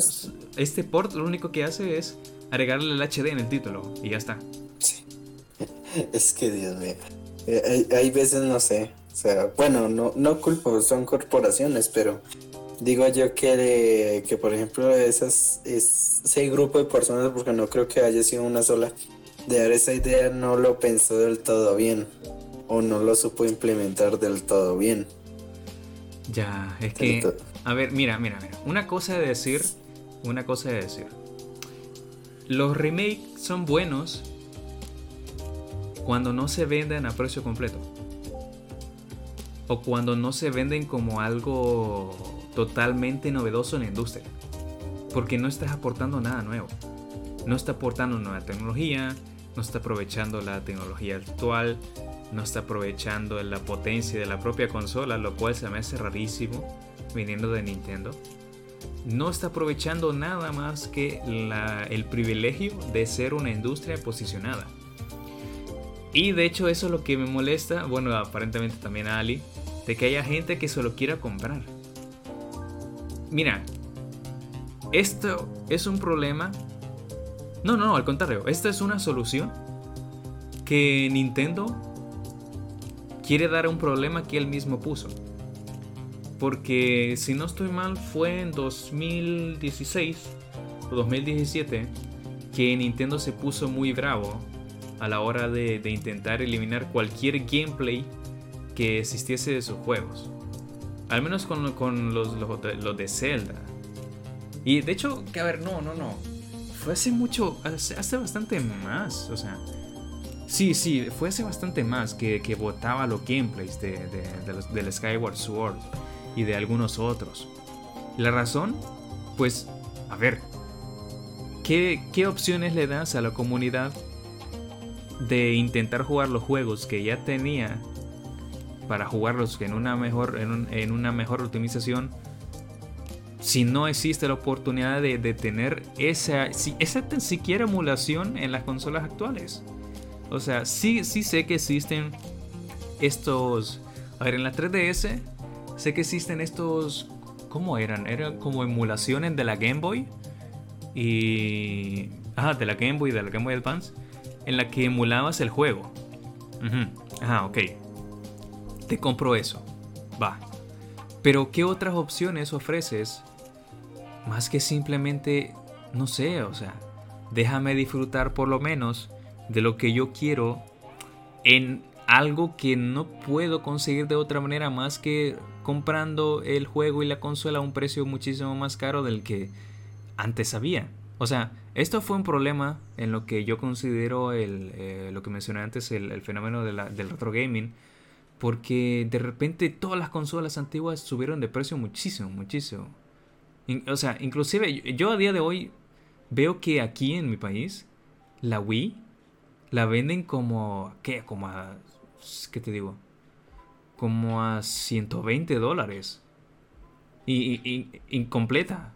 este port lo único que hace es agregarle el HD en el título y ya está. Sí. Es que Dios mío. Eh, hay, veces no sé. O sea, bueno, no, no culpo, son corporaciones, pero digo yo que, que por ejemplo, esas, ese grupo de personas, porque no creo que haya sido una sola, de dar esa idea no lo pensó del todo bien o no lo supo implementar del todo bien. Ya, es que a ver, mira, mira, mira. Una cosa de decir, una cosa de decir. Los remakes son buenos cuando no se venden a precio completo. O cuando no se venden como algo totalmente novedoso en la industria. Porque no estás aportando nada nuevo. No está aportando nueva tecnología, no está aprovechando la tecnología actual, no está aprovechando la potencia de la propia consola, lo cual se me hace rarísimo viniendo de Nintendo, no está aprovechando nada más que el privilegio de ser una industria posicionada. Y de hecho eso es lo que me molesta, bueno, aparentemente también a Ali, de que haya gente que solo quiera comprar. Mira, esto es un problema. No, no, no, al contrario, esta es una solución que Nintendo quiere dar un problema que él mismo puso. Porque si no estoy mal fue en 2016 2017 que Nintendo se puso muy bravo a la hora de, intentar eliminar cualquier gameplay que existiese de sus juegos. Al menos con, los, los, de Zelda. Y de hecho, que a ver, no, no, no. Fue hace mucho, hace, bastante más. O sea, sí, sí, fue hace bastante más que, que votaba los gameplays de, del Skyward Sword y de algunos otros. La razón, pues, a ver, ¿qué, ¿qué opciones le das a la comunidad de intentar jugar los juegos que ya tenía para jugarlos en una mejor, en, una mejor optimización si no existe la oportunidad de, tener esa, si, esa tan siquiera emulación en las consolas actuales. O sea, sí, sí sé que existen estos... A ver, en la 3DS sé que existen estos... ¿Cómo eran? Eran como emulaciones de la Game Boy. Y... Ah, de la Game Boy, de la Game Boy Advance en la que emulabas el juego. Ajá, ok. Te compro eso. Va. Pero ¿qué otras opciones ofreces? Más que simplemente, no sé, o sea, déjame disfrutar por lo menos de lo que yo quiero en algo que no puedo conseguir de otra manera más que comprando el juego y la consola a un precio muchísimo más caro del que antes había. O sea, esto fue un problema en lo que yo considero el, eh, lo que mencioné antes, el, fenómeno del retro gaming, porque de repente todas las consolas antiguas subieron de precio muchísimo, muchísimo. o sea, inclusive yo a día de hoy veo que aquí en mi país, la Wii la venden como, ¿qué? Como a, ¿qué te digo? Como a 120 dólares. Y, incompleta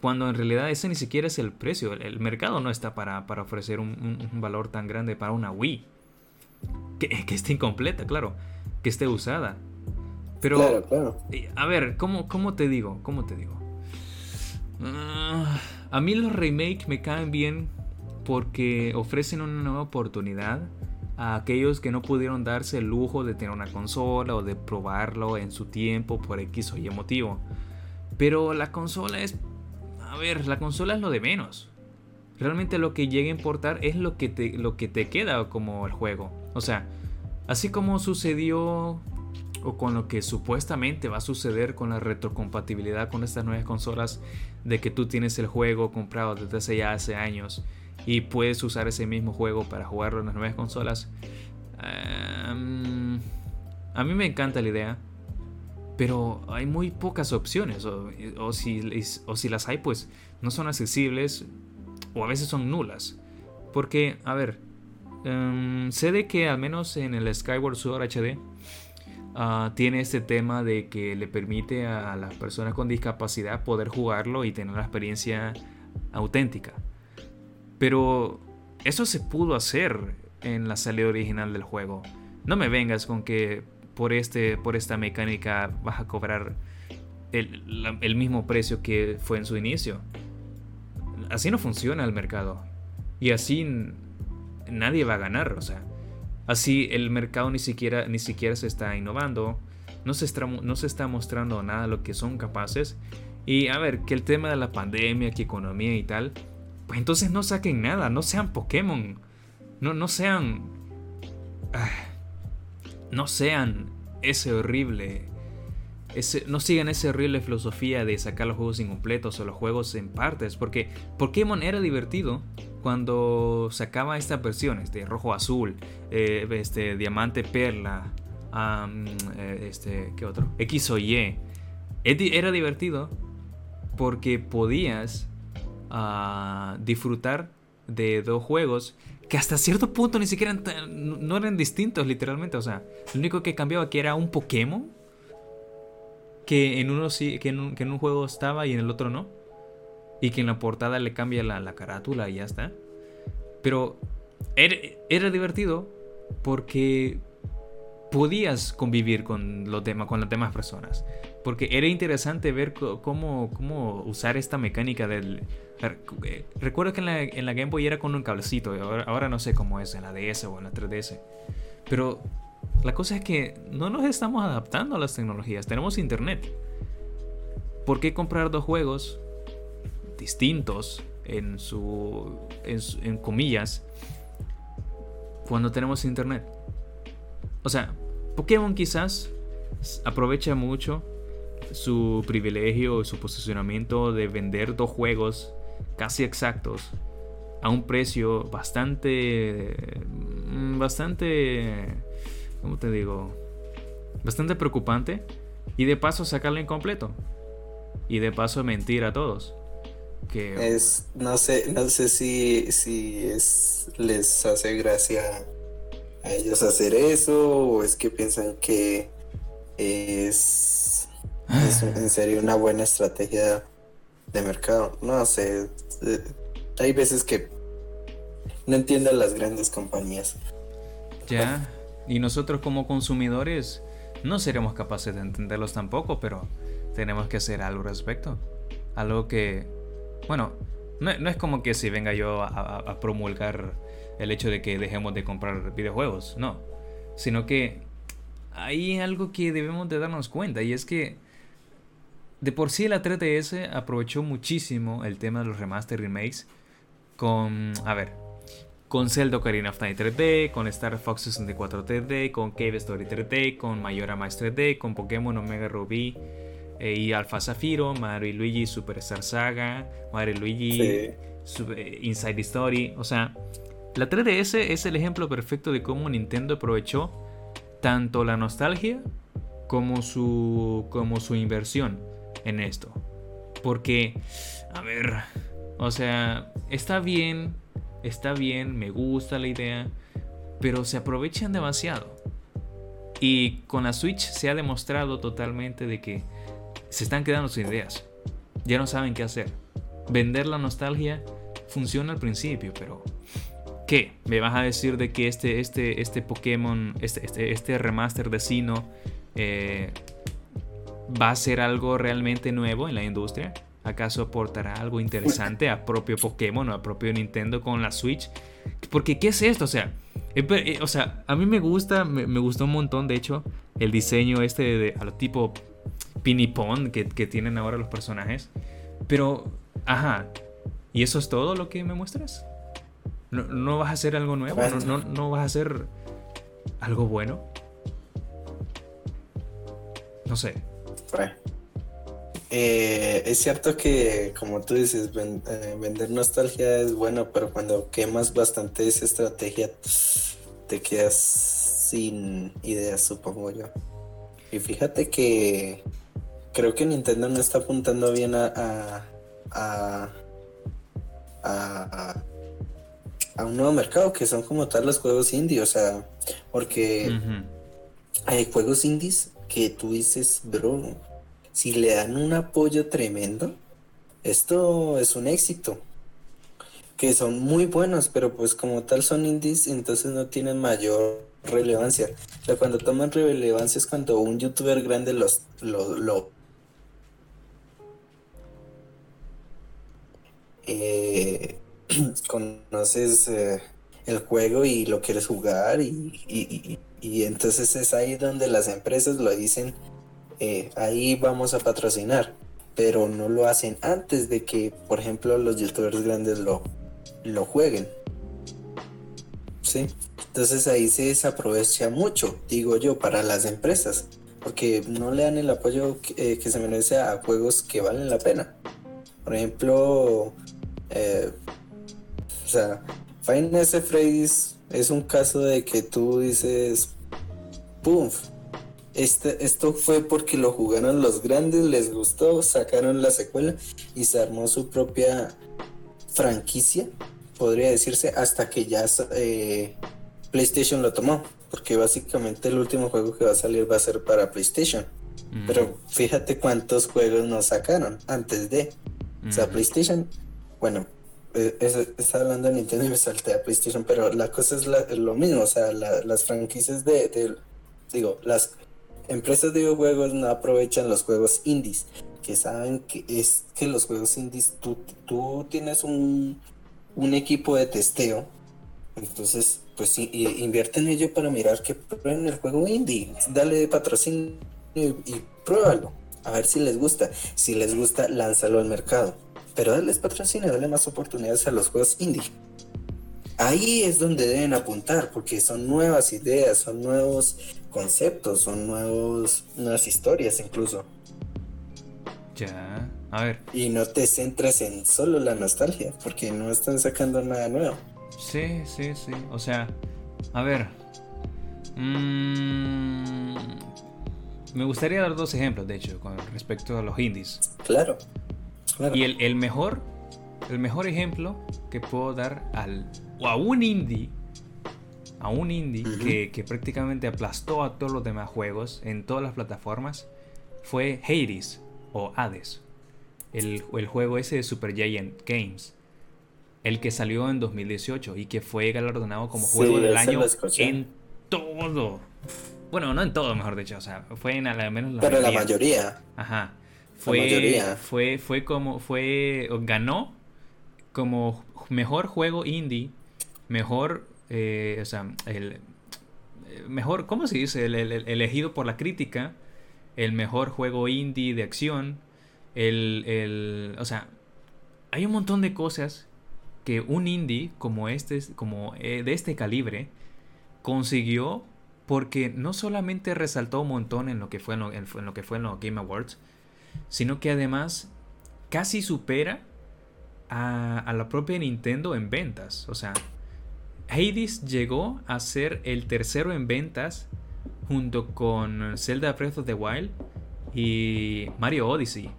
cuando en realidad ese ni siquiera es el precio. El, mercado no está para, ofrecer un, valor tan grande para una Wii. Que, que, esté incompleta, claro. Que esté usada. Pero, claro, claro. a ver, ¿cómo, ¿cómo, te digo? ¿Cómo te digo? Ah, a mí los remakes me caen bien porque ofrecen una nueva oportunidad a aquellos que no pudieron darse el lujo de tener una consola o de probarlo en su tiempo por X o Y motivo. Pero la consola es a ver, la consola es lo de menos. Realmente lo que llega a importar es lo que te, lo que te queda como el juego. O sea, así como sucedió o con lo que supuestamente va a suceder con la retrocompatibilidad con estas nuevas consolas, de que tú tienes el juego comprado desde hace ya hace años y puedes usar ese mismo juego para jugarlo en las nuevas consolas. A mí me encanta la idea. Pero hay muy pocas opciones, o, si, o si las hay, pues no son accesibles o a veces son nulas. Porque, a ver, sé de que al menos en el Skyward Sword HD ah, tiene este tema de que le permite a las personas con discapacidad poder jugarlo y tener la experiencia auténtica. Pero eso se pudo hacer en la salida original del juego. No me vengas con que por, este, por esta mecánica vas a cobrar el, mismo precio que fue en su inicio. Así no funciona el mercado. Y así nadie va a ganar. O sea, así el mercado ni siquiera, ni siquiera se está innovando. No se está, no se está mostrando nada lo que son capaces. Y a ver, que el tema de la pandemia, que economía y tal. Pues entonces no saquen nada. No sean Pokémon. No, no sean... Ah, no sean ese horrible. No sigan esa horrible filosofía de sacar los juegos incompletos o los juegos en partes. Porque Pokémon era divertido cuando sacaba estas versiones de rojo azul, eh, este, diamante perla, eh, este, ¿qué otro? X o Y. Era divertido porque podías ah, disfrutar de dos juegos que hasta cierto punto ni siquiera no eran distintos literalmente. O sea, lo único que cambiaba que era un Pokémon que en uno sí, que en un, juego estaba y en el otro no. Y que en la portada le cambia la, carátula y ya está. Pero era, divertido porque podías convivir con, los demás, con las demás personas. Porque era interesante ver cómo, cómo usar esta mecánica del, eh, recuerdo que en la, Game Boy era con un cablecito, ahora, no sé cómo es en la DS o en la 3DS. Pero la cosa es que no nos estamos adaptando a las tecnologías, tenemos internet. ¿Por qué comprar dos juegos distintos en su, en, comillas cuando tenemos internet. O sea, Pokémon quizás aprovecha mucho su privilegio y su posicionamiento de vender dos juegos casi exactos a un precio bastante mm, bastante ¿cómo te digo? bastante preocupante y de paso sacarlo incompleto y de paso mentir a todos. Que... Es, no sé, no sé si, si es, les hace gracia a ellos hacer eso o es que piensan que es, en serio una buena estrategia de mercado. No sé, eh, hay veces que no entienden las grandes compañías. Ya, y nosotros como consumidores no seremos capaces de entenderlos tampoco, pero tenemos que hacer algo al respecto. Algo que, bueno, no, es como que si venga yo a, promulgar el hecho de que dejemos de comprar videojuegos, no. Sino que hay algo que debemos de darnos cuenta y es que de por sí la 3DS aprovechó muchísimo el tema de los remaster remakes con, a ver, con Zelda Ocarina of Time 3D, con Star Fox 64 3D, con Cave Story 3D, con Majora Max 3D, con Pokémon Omega Ruby eh, y Alpha Zafiro, Mario y Luigi Superstar Saga, Mario y Luigi eh, Inside Story. O sea, la 3DS es el ejemplo perfecto de cómo Nintendo aprovechó tanto la nostalgia como su, como su inversión en esto. Porque, a ver, o sea, está bien está bien, me gusta la idea, pero se aprovechan demasiado. Y con la Switch se ha demostrado totalmente de que se están quedando sin ideas. Ya no saben qué hacer. Vender la nostalgia funciona al principio, pero ¿qué? ¿Me vas a decir de que este, este, este Pokémon, este, este, este remaster de Sino eh, va a ser algo realmente nuevo en la industria? ¿Acaso aportará algo interesante a propio Pokémon o a propio Nintendo con la Switch? Porque, ¿qué es esto? O sea, eh, o sea a mí me gusta, me, gustó un montón, de hecho, el diseño este de, a lo tipo Pinipon que, que tienen ahora los personajes. Pero, ajá, ¿y eso es todo lo que me muestras? ¿No, vas a hacer algo nuevo? ¿No, no, vas a hacer algo bueno? No sé. Eh, es cierto que, como tú dices, eh, vender nostalgia es bueno, pero cuando quemas bastante esa estrategia, te quedas sin ideas, supongo yo. Y fíjate que creo que Nintendo no está apuntando bien a, a, a, a, un nuevo mercado, que son como tal los juegos indie, o sea, porque hay juegos indies que tú dices, bro si le dan un apoyo tremendo, esto es un éxito. Que son muy buenos, pero pues como tal son indies, entonces no tienen mayor relevancia. O sea, cuando toman relevancia es cuando un youtuber grande los lo, eh, conoces eh, el juego y lo quieres jugar y entonces es ahí donde las empresas lo dicen eh, ahí vamos a patrocinar, pero no lo hacen antes de que, por ejemplo, los youtubers grandes lo, lo jueguen. ¿Sí? Entonces ahí se desaprovecha mucho, digo yo, para las empresas, porque no le dan el apoyo que, eh, se merece a juegos que valen la pena. Por ejemplo, eh, o sea, Final es un caso de que tú dices, ¡pum! Este, esto fue porque lo jugaron los grandes, les gustó, sacaron la secuela y se armó su propia franquicia, podría decirse, hasta que ya eh, PlayStation lo tomó, porque básicamente el último juego que va a salir va a ser para PlayStation. Pero fíjate cuántos juegos nos sacaron antes de. O sea, PlayStation, bueno, eh, está hablando de Nintendo y me salté a PlayStation, pero la cosa es lo mismo, o sea, las franquicias de, digo, las empresas de videojuegos no aprovechan los juegos indies, que saben que es que los juegos indies, tú, tú tienes un, un equipo de testeo, entonces pues invierte en ello para mirar que prueben el juego indie, dale patrocinio y, pruébalo, a ver si les gusta, si les gusta, lánzalo al mercado. pero darles patrocinio, darle más oportunidades a los juegos indie. Ahí es donde deben apuntar, porque son nuevas ideas, son nuevos conceptos, son nuevos, nuevas historias incluso. Ya, a ver. Y no te centras en solo la nostalgia, porque no están sacando nada nuevo. Sí, sí, sí. O sea, a ver. Mmm, me gustaría dar dos ejemplos, de hecho, con respecto a los indies. Claro. Y el, el, mejor, el mejor ejemplo que puedo dar al, a un indie, a un indie que, que, prácticamente aplastó a todos los demás juegos en todas las plataformas, fue Hades o Hades. El, el juego ese de Super Giant Games. El que salió en 2018 y que fue galardonado como juego del año en todo. Bueno, no en todo, mejor dicho. O sea, fue en al menos la Pero mayoría. la mayoría. Ajá. Fue, fue, fue como, fue, ganó como mejor juego indie, mejor, eh, o sea, el mejor, ¿cómo se dice? El, elegido por la crítica, el mejor juego indie de acción, el, el, o sea, hay un montón de cosas que un indie como este, como eh, de este calibre, consiguió porque no solamente resaltó un montón en lo que fue en lo, que fue en los Game Awards, sino que además casi supera a, la propia Nintendo en ventas. O sea, Hades llegó a ser el tercero en ventas junto con Zelda Breath of the Wild y Mario Odyssey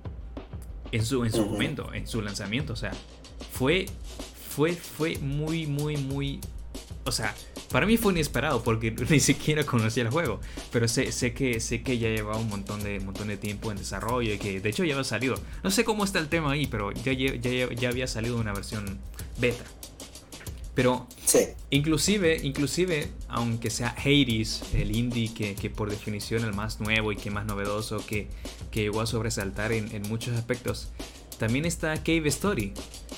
en su, en su momento, en su lanzamiento. O sea, fue, fue, fue muy, muy, muy... O sea, para mí fue inesperado porque ni siquiera conocía el juego. Pero sé, sé, que, sé que ya llevaba un montón, de, montón de tiempo en desarrollo y que de hecho ya había salido. No sé cómo está el tema ahí, pero ya, ya, ya había salido una versión beta. Pero inclusive, inclusive, aunque sea Hades, el indie que, que, por definición el más nuevo y que más novedoso, que, que llegó a sobresaltar en, en muchos aspectos, también está Cave Story,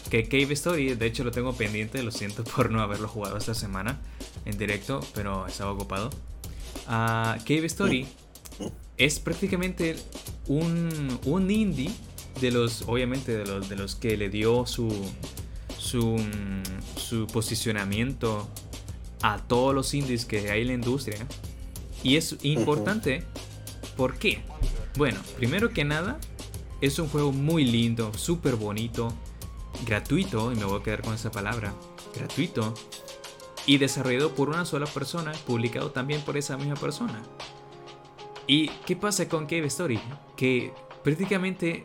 que Cave Story, de hecho lo tengo pendiente, lo siento por no haberlo jugado esta semana en directo, pero estaba ocupado. Uh, Cave Story es prácticamente un, un, indie de los, obviamente, de los, de los que le dio su, su, su posicionamiento a todos los indies que hay en la industria. Y es importante, ¿por qué? Bueno, primero que nada, es un juego muy lindo, súper bonito, gratuito, y me voy a quedar con esa palabra, gratuito, y desarrollado por una sola persona, publicado también por esa misma persona. ¿Y qué pasa con Cave Story? Que prácticamente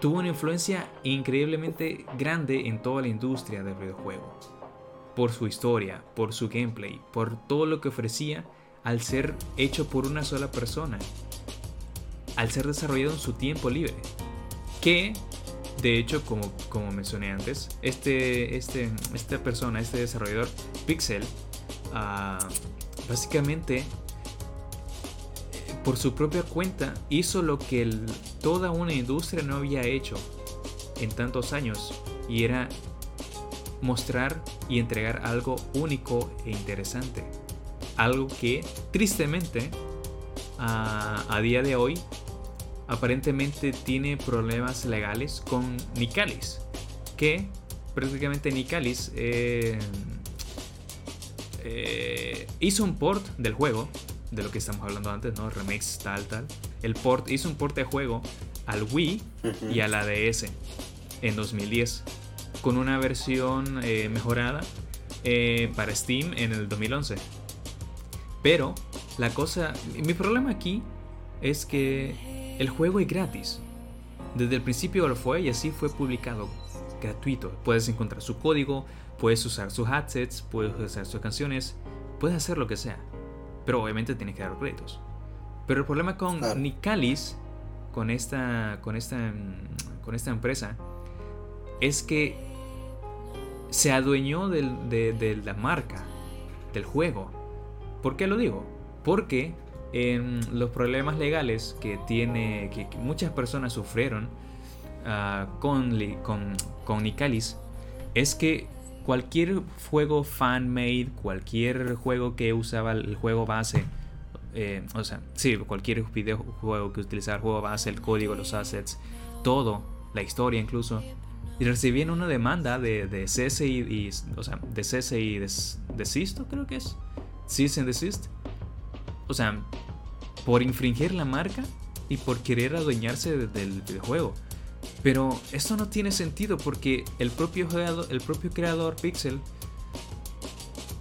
tuvo una influencia increíblemente grande en toda la industria del videojuego. Por su historia, por su gameplay, por todo lo que ofrecía al ser hecho por una sola persona. Al ser desarrollado en su tiempo libre. Que de hecho, como, como mencioné antes, este, este, esta persona, este desarrollador, Pixel, ah, básicamente por su propia cuenta hizo lo que toda una industria no había hecho en tantos años y era mostrar y entregar algo único e interesante. Algo que tristemente a día de hoy aparentemente tiene problemas legales con Nicalis, que prácticamente Nicalis eh, eh, hizo un port del juego, de lo que estamos hablando antes, ¿no? Remix, tal, tal. El port hizo un port de juego al Wii y a la DS en 2010, con una versión eh, mejorada para Steam en el 2011. Pero la cosa, mi problema aquí es que el juego es gratis. Desde el principio lo fue y así fue publicado gratuito. Puedes encontrar su código, puedes usar sus assets, puedes usar sus canciones, puedes hacer lo que sea. Pero obviamente tienes que dar créditos. Pero el problema con Nicalis, con esta, con esta, con esta empresa, es que se adueñó de, de la marca, del juego. ¿Por qué lo digo? Porque en los problemas legales que tiene que, muchas personas sufrieron ah, con, con, con Nicalis es que cualquier juego fan-made, cualquier juego que usaba el juego base, eh, o sea, sí, cualquier videojuego que utilizaba el juego base, el código, los assets, todo la historia incluso. Y recibían una demanda de, de cese y, o sea, de cese y desisto, creo que es. Cease and desist. O sea, por infringir la marca y por querer adueñarse del videojuego. Pero eso no tiene sentido porque el propio, el propio creador Pixel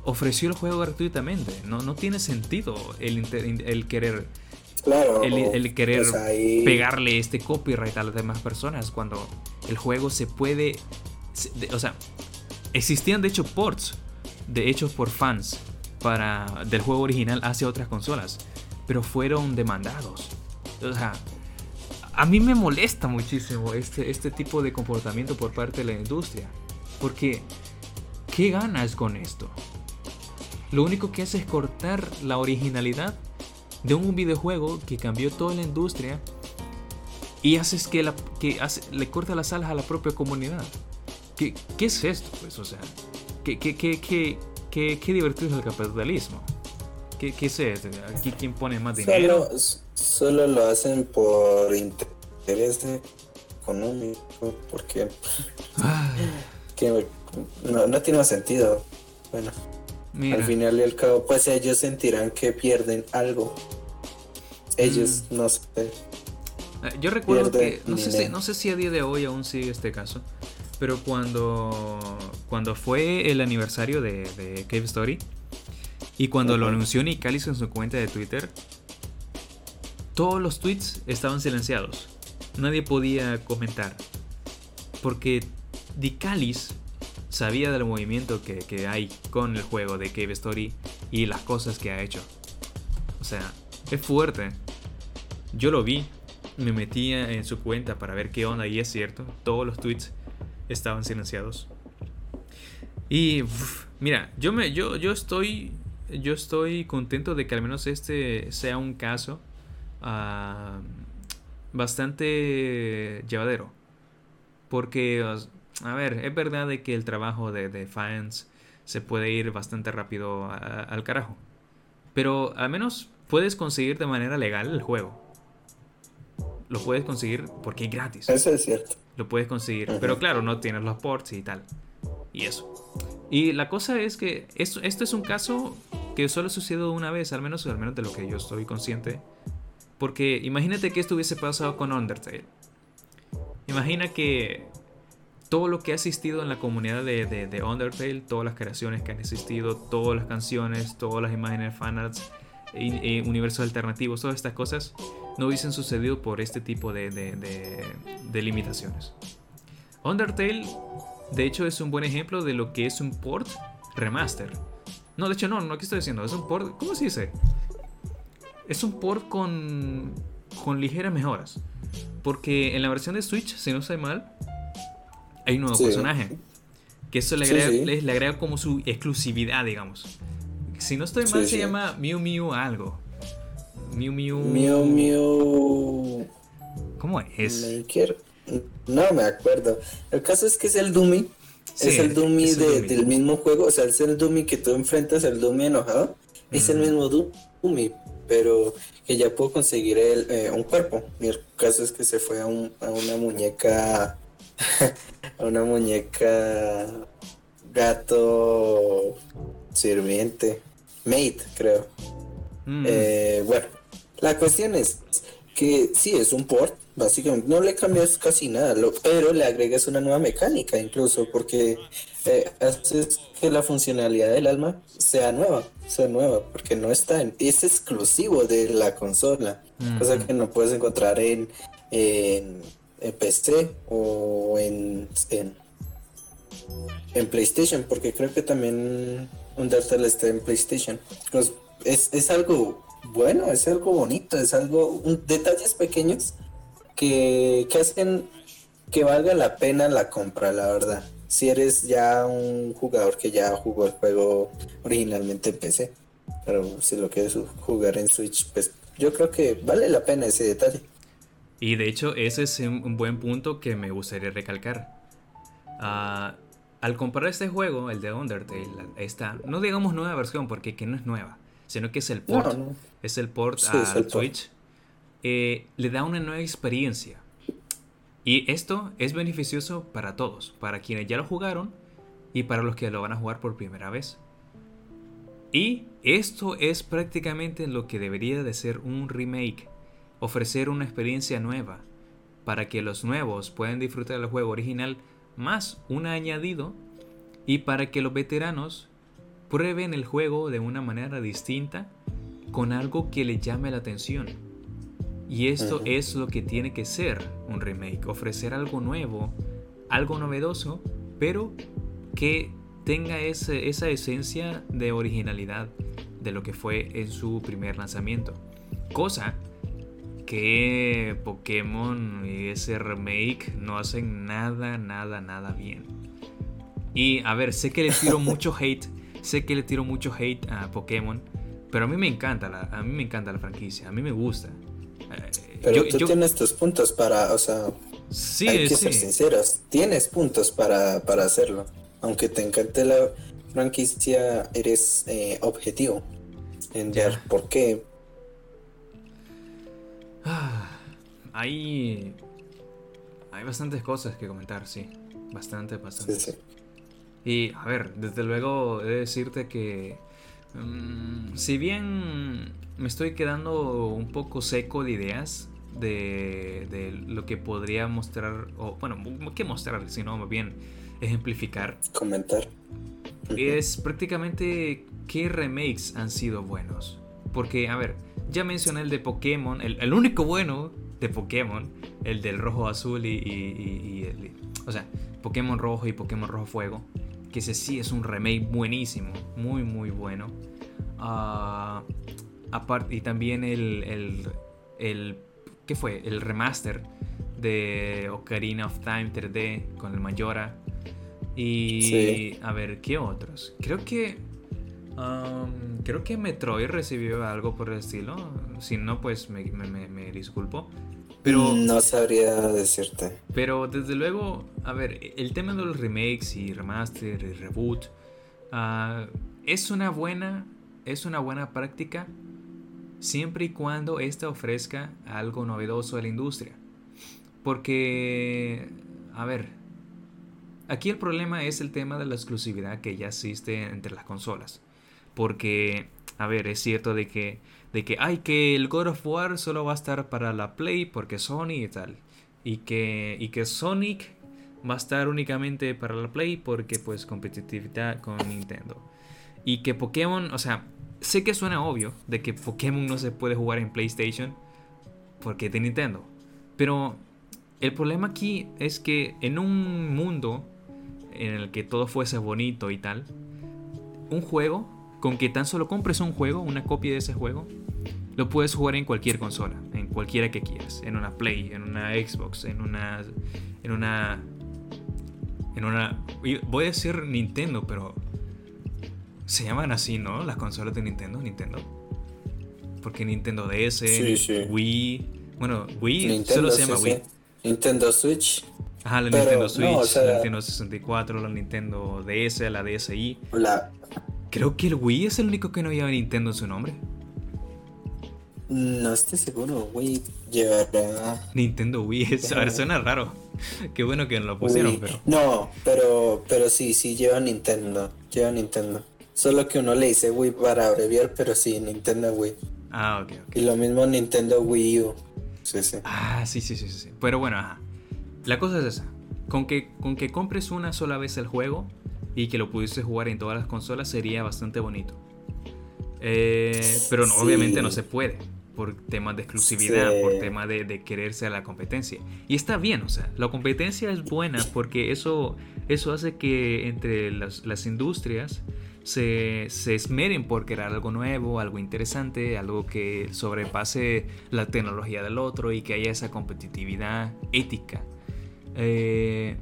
ofreció el juego gratuitamente. No, no tiene sentido el, el querer. el, querer pues pegarle este copyright a las demás personas cuando el juego se puede. o sea, existían de hecho ports de hechos por fans para, del juego original hacia otras consolas, pero fueron demandados. O sea, a mí me molesta muchísimo este, este tipo de comportamiento por parte de la industria, porque ¿qué ganas con esto? Lo único que hace es cortar la originalidad de un videojuego que cambió toda la industria y haces que, la, que le corta las alas a la propia comunidad. ¿Qué, qué es esto? Pues, o sea, ¿qué, qué, qué, qué, qué divertido es el capitalismo? ¿Qué, qué es? ¿Aquí quién pone más dinero? Solo, solo lo hacen por interés económico, porque que no, no tiene más sentido. Bueno. Al final y al cabo, pues ellos sentirán que pierden algo. Ellos, mm. no sé. Eh, yo recuerdo que, no sé, si, no sé si a día de hoy aún sigue este caso, pero cuando, cuando fue el aniversario de, de Cave Story y cuando lo anunció Nicalis en su cuenta de Twitter, todos los tweets estaban silenciados. Nadie podía comentar. Porque Nicalis sabía del movimiento que, hay con el juego de Cave Story y las cosas que ha hecho. O sea, es fuerte. Yo lo vi, me metía en su cuenta para ver qué onda y es cierto, todos los tweets estaban silenciados. Y mira, yo me yo yo estoy yo estoy contento de que al menos este sea un caso ah, bastante llevadero. Porque a ver, es verdad de que el trabajo de, fans se puede ir bastante rápido al carajo. Pero al menos puedes conseguir de manera legal el juego. Lo puedes conseguir porque es gratis. Eso es cierto. Lo puedes conseguir. Pero claro, no tienes los ports y tal. Y eso. Y la cosa es que esto, es un caso que solo sucedido una vez, al menos, al menos de lo que yo estoy consciente. Porque imagínate que esto hubiese pasado con Undertale. Imagina que todo lo que ha existido en la comunidad de, de, Undertale, todas las creaciones que han existido, todas las canciones, todas las imágenes, fanarts, universos alternativos, todas estas cosas, no hubiesen sucedido por este tipo de, de, limitaciones. Undertale, de hecho, es un buen ejemplo de lo que es un port remaster. No, de hecho, no, no, ¿qué estoy diciendo? Es un port, ¿cómo se dice? Es un port con, con ligeras mejoras. Porque en la versión de Switch, si no sé mal, hay un nuevo personaje. Que eso le agrega, Le, agrega como su exclusividad, digamos. Si no estoy mal, se llama Mew Mew algo. Mew Mew. Mew Mew. ¿Cómo es? No me acuerdo. El caso es que es el Dummy. es el Dummy, del mismo juego. O sea, es el Dummy que tú enfrentas, el Dummy enojado. Es el mismo Dummy, pero que ya puedo conseguir el, eh, un cuerpo. Y el caso es que se fue a, un, a una muñeca una muñeca gato sirviente, mate, creo. Mm. Eh, bueno, la cuestión es que sí es un port, básicamente no le cambias casi nada, pero le agregas una nueva mecánica incluso, porque eh, haces que la funcionalidad del alma sea nueva, sea nueva, porque no está en, es exclusivo de la consola, cosa que no puedes encontrar en, en en PC o en, en, PlayStation, porque creo que también Undertale está en PlayStation. Pues es, es algo bueno, es algo bonito, es algo, un, detalles pequeños que, que hacen que valga la pena la compra, la verdad. Si eres ya un jugador que ya jugó el juego originalmente en PC, pero si lo quieres jugar en Switch, pues yo creo que vale la pena ese detalle. Y de hecho ese es un buen punto que me gustaría recalcar. Ah, al comprar este juego, el de Undertale, esta, no digamos nueva versión porque que no es nueva, sino que es el port, es el port a Switch, eh, le da una nueva experiencia. Y esto es beneficioso para todos, para quienes ya lo jugaron y para los que lo van a jugar por primera vez. Y esto es prácticamente lo que debería de ser un remake, ofrecer una experiencia nueva, para que los nuevos puedan disfrutar del juego original más un añadido y para que los veteranos prueben el juego de una manera distinta con algo que les llame la atención. Y esto es lo que tiene que ser un remake, ofrecer algo nuevo, algo novedoso, pero que tenga ese, esa esencia de originalidad de lo que fue en su primer lanzamiento. Cosa que Pokémon y ese remake no hacen nada, nada, nada bien. Y a ver, sé que le tiro mucho hate, sé que le tiro mucho hate a Pokémon, pero a mí me encanta la, a mí me encanta la franquicia, a mí me gusta. Pero tú tienes tus puntos para, o sea, sí, hay que ser sinceros, tienes puntos para, para, hacerlo. Aunque te encante la franquicia, eres eh, objetivo en ver por qué. Ah, hay, hay bastantes cosas que comentar, sí. Bastante, bastante. Sí, sí. Y a ver, desde luego he de decirte que mm, si bien me estoy quedando un poco seco de ideas de, de lo que podría mostrar, o bueno, ¿qué mostrar? Sino más bien ejemplificar. Comentar. Es prácticamente qué remakes han sido buenos. Porque, a ver, ya mencioné el de Pokémon, el, único bueno de Pokémon, el del rojo azul y, y, el, o sea, Pokémon rojo y Pokémon rojo fuego, que ese sí es un remake buenísimo, muy muy bueno. Uh, y también el, el, el, ¿qué fue? El remaster de Ocarina of Time 3D con el Mayora. Y a ver, ¿qué otros? Creo que um, creo que Metroid recibió algo por el estilo. Si no, pues me, me, disculpo. Pero, no sabría decirte. Pero desde luego, a ver, el tema de los remakes y remaster y reboot uh, es una buena es una buena práctica siempre y cuando ésta ofrezca algo novedoso a la industria. Porque, a ver, aquí el problema es el tema de la exclusividad que ya existe entre las consolas. Porque, a ver, es cierto de que, de que, hay que el God of War solo va a estar para la Play porque Sony y tal. Y que, y que Sonic va a estar únicamente para la Play porque pues competitividad con Nintendo. Y que Pokémon, o sea, sé que suena obvio de que Pokémon no se puede jugar en PlayStation porque es de Nintendo. Pero el problema aquí es que en un mundo en el que todo fuese bonito y tal, un juego, con que tan solo compres un juego, una copia de ese juego, lo puedes jugar en cualquier consola, en cualquiera que quieras, en una Play, en una Xbox, en una en una en una voy a decir Nintendo, pero se llaman así, ¿no? Las consolas de Nintendo, Nintendo. Porque Nintendo DS, Wii. Bueno, Wii solo se llama Wii. Nintendo Switch. Ajá, la Nintendo Switch, la Nintendo 64, la Nintendo DS, la DSi. La... Creo que el Wii es el único que no lleva Nintendo en su nombre. No estoy seguro, Wii llevará. Nintendo Wii, es, a ver, suena raro. Qué bueno que no lo pusieron, pero. No, pero, pero sí, sí lleva Nintendo. Lleva Nintendo. Solo que uno le dice Wii para abreviar, pero sí, Nintendo Wii. Ah, ok, ok. Y lo mismo Nintendo Wii U. Sí, sí. Ah, sí, sí, sí, sí. Pero bueno, ajá. La cosa es esa. Con que, con que compres una sola vez el juego y que lo pudieses jugar en todas las consolas sería bastante bonito. Eh, pero obviamente no se puede por temas de exclusividad, por tema de, de, quererse a la competencia. Y está bien, o sea, la competencia es buena porque eso, eso hace que entre las, las industrias se, se, esmeren por crear algo nuevo, algo interesante, algo que sobrepase la tecnología del otro y que haya esa competitividad ética. Eh,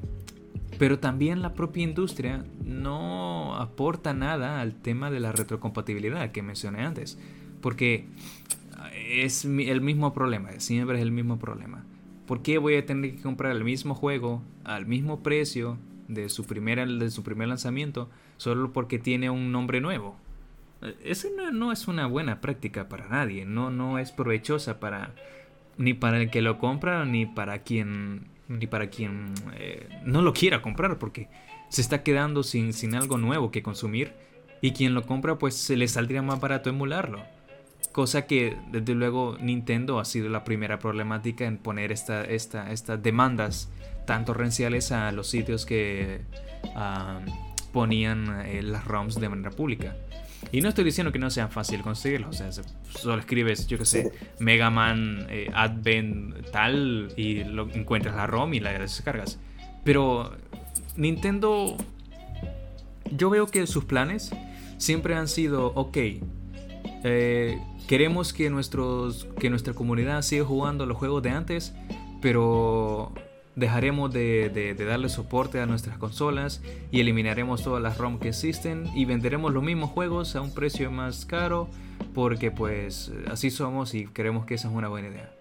pero también la propia industria no aporta nada al tema de la retrocompatibilidad que mencioné antes, porque es el mismo problema, siempre es el mismo problema. ¿Por qué voy a tener que comprar el mismo juego al mismo precio de su, primera, de su primer lanzamiento solo porque tiene un nombre nuevo. Eso no, es una buena práctica para nadie, no, no es provechosa para ni para el que lo compra ni para quien ni para quien eh, no lo quiera comprar, porque se está quedando sin, sin algo nuevo que consumir y quien lo compra pues se le saldría más barato emularlo. Cosa que desde luego Nintendo ha sido la primera problemática en poner esta, esta, estas demandas tan torrenciales a los sitios que ah, ponían eh, las ROMs de manera pública. Y no estoy diciendo que no sea fácil conseguirlo, o sea, solo escribes, yo que sé, Mega Man eh, Advent tal y lo, encuentras la ROM y la descargas. Pero Nintendo, yo veo que sus planes siempre han sido, ok, eh, queremos que, nuestros, que nuestra comunidad siga jugando los juegos de antes, pero dejaremos de, darle soporte a nuestras consolas y eliminaremos todas las ROM que existen y venderemos los mismos juegos a un precio más caro porque pues así somos y creemos que esa es una buena idea.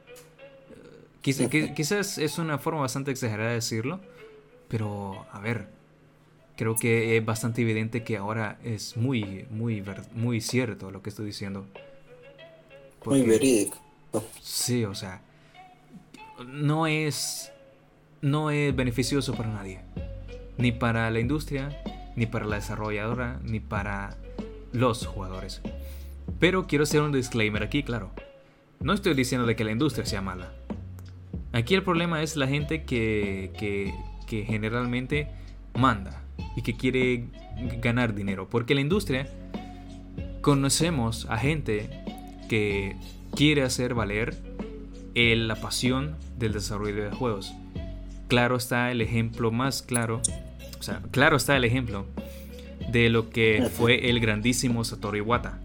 quizás es una forma bastante exagerada de decirlo, pero a ver, creo que es bastante evidente que ahora es muy, muy, muy cierto lo que estoy diciendo. muy verídico. Sí, o sea, no es no es beneficioso para nadie. Ni para la industria, ni para la desarrolladora, ni para los jugadores. Pero quiero hacer un disclaimer aquí, claro. No estoy diciendo de que la industria sea mala. Aquí el problema es la gente que, que, que generalmente manda y que quiere ganar dinero. Porque la industria conocemos a gente que quiere hacer valer la pasión del desarrollo de juegos claro está el ejemplo más claro, o sea, claro está el ejemplo de lo que fue el grandísimo Satoru Iwata.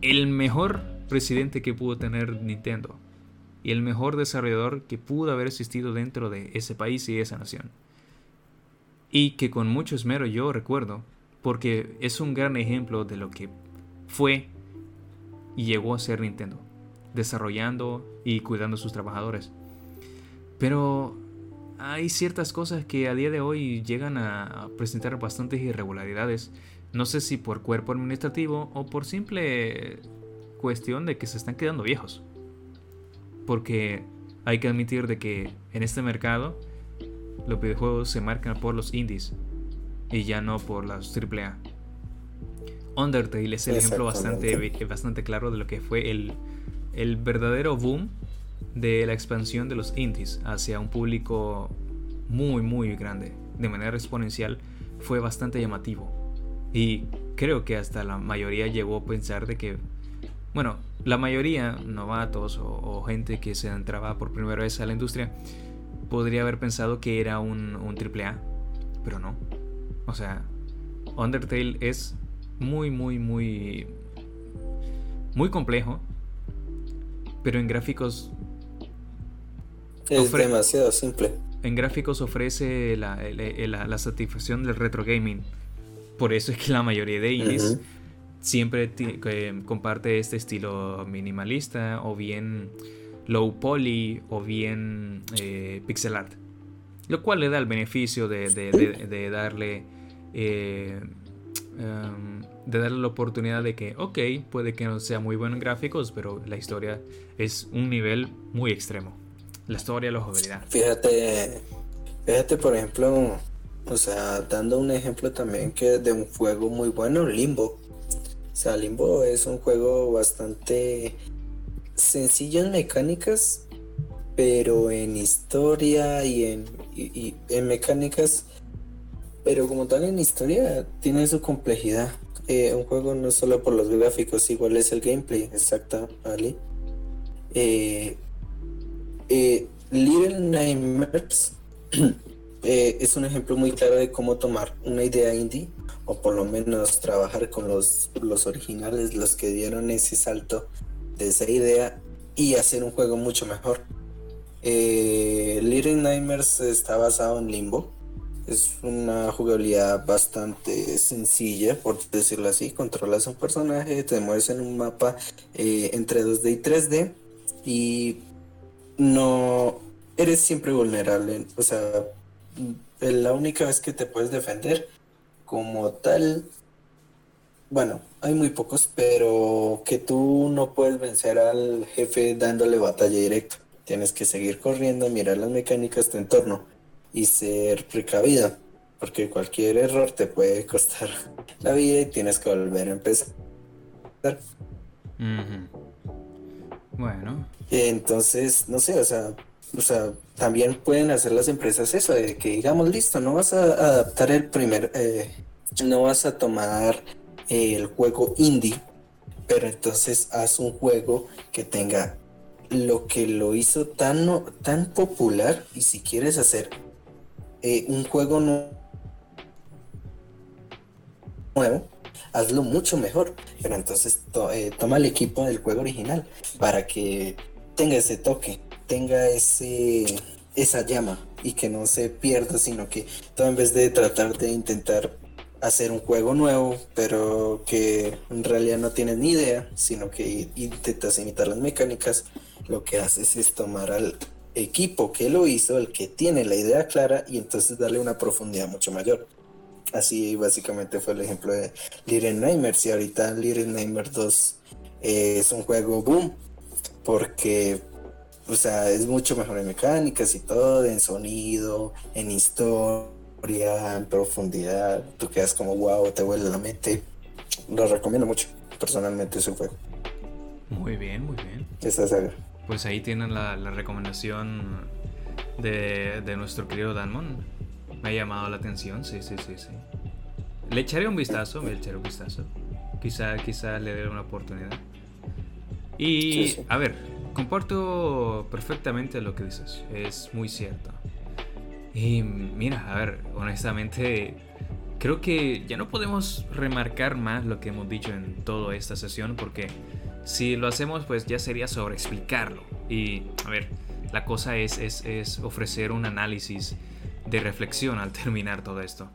El mejor presidente que pudo tener Nintendo y el mejor desarrollador que pudo haber existido dentro de ese país y esa nación. Y que con mucho esmero yo recuerdo, porque es un gran ejemplo de lo que fue y llegó a ser Nintendo, desarrollando y cuidando a sus trabajadores. Pero hay ciertas cosas que a día de hoy llegan a presentar bastantes irregularidades. No sé si por cuerpo administrativo o por simple cuestión de que se están quedando viejos. Porque hay que admitir de que en este mercado los videojuegos se marcan por los indies y ya no por las AAA. Undertale es el ejemplo bastante, bastante claro de lo que fue el, el verdadero boom de la expansión de los indies hacia un público muy muy grande de manera exponencial fue bastante llamativo. Y creo que hasta la mayoría llegó a pensar de que bueno la mayoría novatos o, gente que se entraba por primera vez a la industria podría haber pensado que era un, un AAA pero no. O sea Undertale es muy muy muy muy complejo pero en gráficos es demasiado simple. En gráficos ofrece la, la, satisfacción del retro gaming. Por eso es que la mayoría de indies siempre comparte este estilo minimalista o bien low poly o bien eh, pixel art. Lo cual le da el beneficio de, de, darle... Eh, em, de darle la oportunidad de que, ok, puede que no sea muy bueno en gráficos, pero la historia es un nivel muy extremo la historia, la jugabilidad. Fíjate, fíjate por ejemplo, o sea, dando un ejemplo también que de un juego muy bueno, Limbo. O sea, Limbo es un juego bastante sencillo en mecánicas, pero en historia y en, en mecánicas, pero como tal en historia tiene su complejidad. Eh, un juego no solo por los gráficos, igual es el gameplay, exacto, ¿vale? Eh, eh, Little Nightmares eh, es un ejemplo muy claro de cómo tomar una idea indie o por lo menos trabajar con los, los originales, los que dieron ese salto de esa idea y hacer un juego mucho mejor. Eh, Little Nightmares está basado en Limbo. Es una jugabilidad bastante sencilla, por decirlo así. Controlas un personaje, te mueves en un mapa entre 2D y 3D y no eres siempre vulnerable. O sea, la única vez que te puedes defender como tal, bueno, hay muy pocos, pero que tú no puedes vencer al jefe dándole batalla directo. tienes que seguir corriendo, mirar las mecánicas de tu entorno y ser precavida, porque cualquier error te puede costar la vida y tienes que volver a empezar. Bueno. Entonces, no sé, o sea, o sea, también pueden hacer las empresas eso, de que digamos, listo, no vas a adaptar el primer, eh, no vas a tomar el juego indie, pero entonces haz un juego que tenga lo que lo hizo tan, tan popular y si quieres hacer eh, un juego nuevo, hazlo mucho mejor. Pero entonces eh, toma el equipo del juego original para que tenga ese toque, tenga ese esa llama y que no se pierda, sino que todo en vez de tratar de intentar hacer un juego nuevo, pero que en realidad no tienes ni idea, sino que intentas imitar las mecánicas, lo que haces es tomar al equipo que lo hizo, el que tiene la idea clara, y entonces darle una profundidad mucho mayor. Así básicamente fue el ejemplo de Little Nightmares, y ahorita Little Nightmares 2 eh, es un juego boom, porque o sea, es mucho mejor en mecánicas y todo, en sonido, en historia en profundidad, tú quedas como wow, te vuelve la mente. Lo recomiendo mucho, personalmente ese juego. Muy bien, muy bien. Saga. Pues ahí tienen la, recomendación de, de, nuestro querido Danmon. Me ha llamado la atención, sí, sí, sí, sí. Le echaré un vistazo, me echaré un vistazo. Quizá, quizá le dé una oportunidad. Y, a ver, comparto perfectamente lo que dices. Es muy cierto. Y mira, a ver, honestamente, creo que ya no podemos remarcar más lo que hemos dicho en toda esta sesión porque si lo hacemos pues ya sería sobre explicarlo. Y a ver, la cosa es, es, ofrecer un análisis de reflexión al terminar todo esto.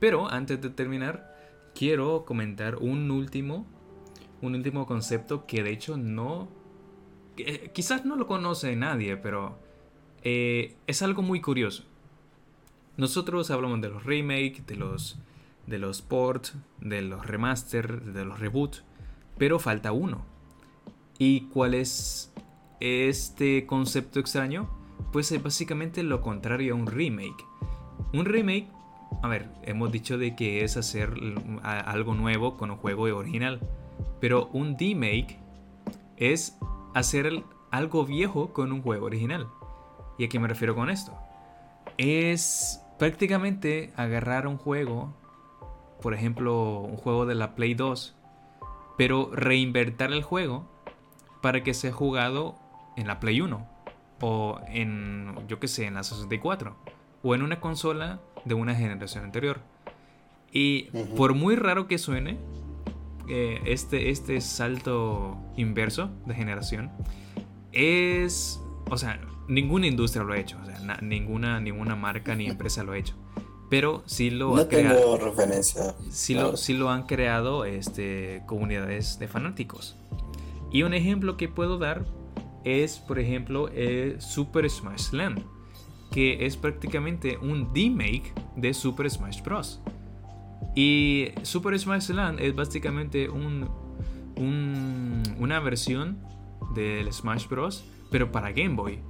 Pero antes de terminar, quiero comentar un último, un último concepto que de hecho no, quizás no lo conoce nadie, pero eh, es algo muy curioso. Nosotros hablamos de los remakes, de los, de los ports, de los remaster, de los reboot, pero falta uno. ¿Y cuál es este concepto extraño? Pues es básicamente lo contrario a un remake. Un remake, a ver, hemos dicho de que es hacer algo nuevo con un juego original, pero un remake es hacer algo viejo con un juego original. ¿Y a qué me refiero con esto? Es prácticamente agarrar un juego, por ejemplo, un juego de la Play 2, pero reinvertir el juego para que sea jugado en la Play 1 o en, yo que sé, en la 64 o en una consola de una generación anterior. Y por muy raro que suene, eh, este, este salto inverso de generación es, o sea, ninguna industria lo ha hecho, o sea, ninguna, ninguna marca ni empresa lo ha hecho. Pero sí lo no tengo referencia. Sí, lo, sí lo han creado este, comunidades de fanáticos. Y un ejemplo que puedo dar es, por ejemplo, Super Smash Land, que es prácticamente un remake de Super Smash Bros. Y Super Smash Land es básicamente un, un, una versión del Smash Bros. pero para Game Boy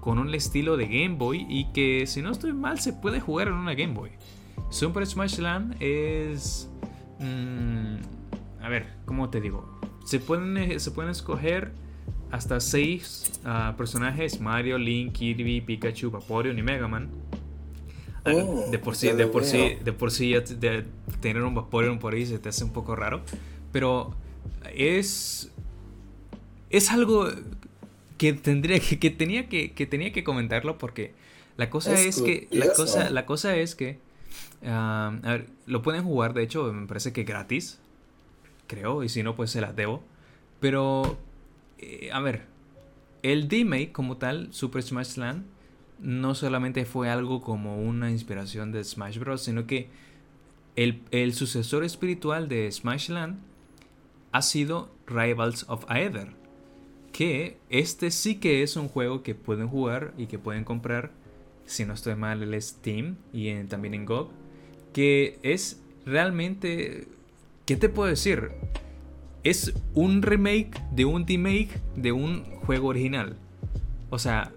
con un estilo de Game Boy y que si no estoy mal se puede jugar en una Game Boy. Super Smash Land es... Mm, a ver, ¿cómo te digo? Se pueden escoger hasta 6 ah, personajes, Mario, Link, Kirby, Pikachu, Vaporeon y Mega Man. Ah, oh, de por sí, de por sí, de por sí de tener un Vaporeon por ahí se te hace un poco raro. Pero es. Es algo que tendría que, que tenía que, que, tenía que comentarlo porque la cosa es, que la cosa la cosa es que a ver, lo pueden jugar de hecho me parece que gratis creo y si no pues se las debo pero eh, a ver el remake como tal Super Smash Land no solamente fue algo como una inspiración de Smash Bros sino que el, sucesor espiritual de Smash Land ha sido Rivals of Aether que este sí que es un juego que pueden jugar y que pueden comprar, si no estoy mal, el Steam y también en GOG, que es realmente, ¿qué te puedo decir? Es un remake de un remake de un juego original. O sea,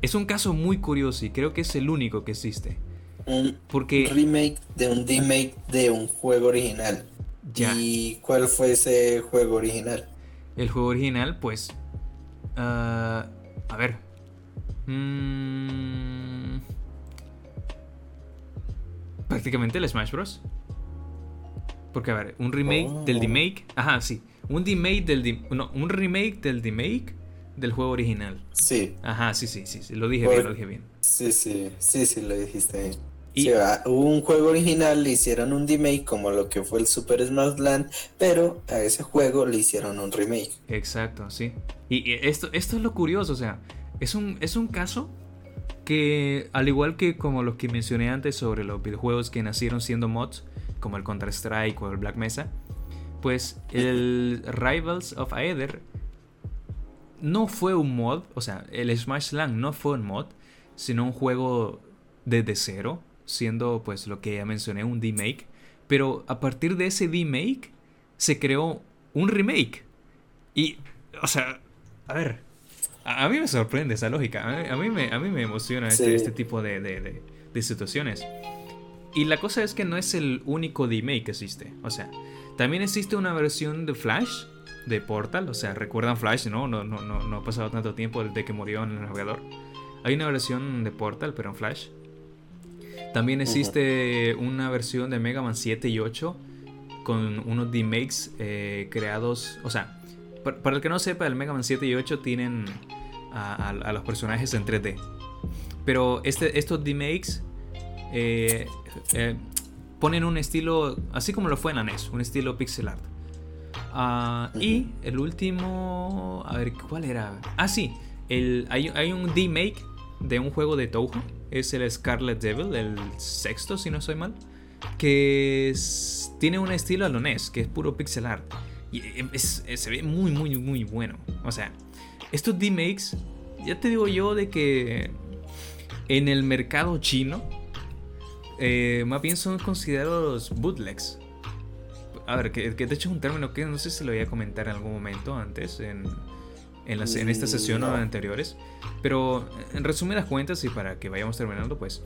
es un caso muy curioso y creo que es el único que existe. Un Porque remake de un remake de un juego original. Ya. ¿Y cuál fue ese juego original? el juego original, pues... ah, a ver. Mm, prácticamente el Smash Bros. Porque, a ver, un remake Oh. del remake. Ajá, sí. Un remake del. No, un remake del remake del juego original. Sí, Ajá, sí, sí, sí. sí, Lo dije Por- bien, lo dije bien. sí, sí, sí, sí, lo dijiste bien. Y- Sí, ah, hubo un juego original, le hicieron un remake como lo que fue el Super Smash Land, pero a ese juego le hicieron un remake. Exacto, sí. Y y esto, esto es lo curioso, o sea, es un, es un caso que, al igual que como los que mencioné antes sobre los videojuegos que nacieron siendo mods, como el Counter-Strike o el Black Mesa, pues el Rivals of Aether no fue un mod, o sea, el Smash Land no fue un mod, sino un juego desde cero, siendo pues lo que ya mencioné, un remake. Pero a partir de ese remake se creó un remake. Y, o sea, a ver, a, a mí me sorprende esa lógica, a mí, a mí me, a mí me emociona este, Sí. este tipo de, de- de- de situaciones. Y la cosa es que no es el único remake que existe, o sea, también existe una versión de Flash, de Portal, o sea, recuerdan Flash, ¿no? No, no, no, no ha pasado tanto tiempo desde que murió en el navegador. Hay una versión de Portal, pero en Flash. También existe una versión de Mega Man 7 y 8 con unos remakes eh, creados. O sea, pa- para el que no sepa, el Mega Man 7 y 8 tienen a, a- a los personajes en 3D. Pero este, estos remakes eh, eh, ponen un estilo, así como lo fue en la NES, un estilo pixel art. Ah, Y el último, a ver, ¿cuál era? Ah, sí, el, hay, hay un remake de un juego de Touhou, es el Scarlet Devil, el sexto, si no soy mal, que es- tiene un estilo a lo NES, que es puro pixel art. Y es- es- se ve muy, muy, muy bueno. O sea, estos remakes, ya te digo yo de que en el mercado chino, eh, más bien son considerados bootlegs. A ver, que, que de hecho es un término que no sé si lo voy a comentar en algún momento antes, en, en, las- en esta sesión o no. en anteriores. Pero en resumidas cuentas, y para que vayamos terminando, pues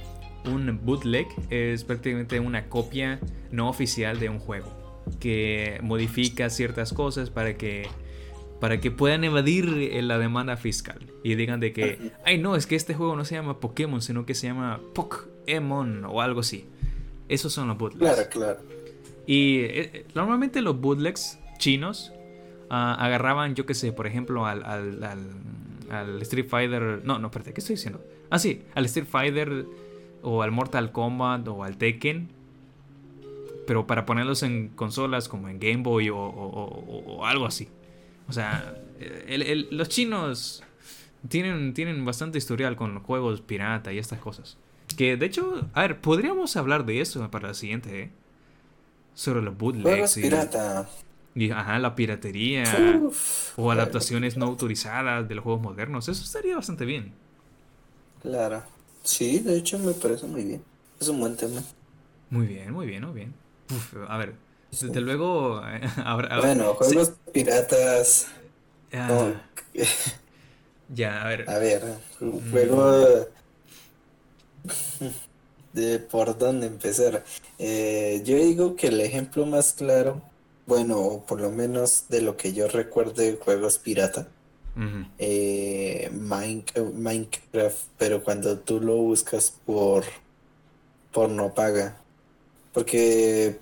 un bootleg es prácticamente una copia no oficial de un juego que modifica ciertas cosas para que para que puedan evadir eh, la demanda fiscal y digan de que ay no es que este juego no se llama Pokémon sino que se llama Pokémon o algo así esos son los bootlegs Claro, claro. y eh, eh, normalmente los bootlegs chinos ah, agarraban, yo qué sé, por ejemplo, al, al, al- al Street Fighter. No, no, espérate, ¿qué estoy diciendo? Ah, sí, al Street Fighter o al Mortal Kombat o al Tekken. Pero para ponerlos en consolas como en Game Boy o, o- o- o algo así. O sea, el- el- los chinos tienen, tienen bastante historial con los juegos pirata y estas cosas. Que de hecho, a ver, podríamos hablar de eso para la siguiente, ¿eh? Sobre los bootlegs y, ajá, la piratería Uf, o adaptaciones no autorizadas de los juegos modernos. Eso estaría bastante bien. Claro. Sí, de hecho me parece muy bien. Es un buen tema. Muy bien, muy bien, muy bien. Uf, a ver, desde luego eh, habrá... Bueno, juegos piratas. Ah, no, ya, a ver. a ver, un juego de por dónde empezar. Eh, yo digo que el ejemplo más claro, bueno, o por lo menos de lo que yo recuerdo de juegos pirata, eh, Mine- Minecraft, pero cuando tú lo buscas por, por no paga. Porque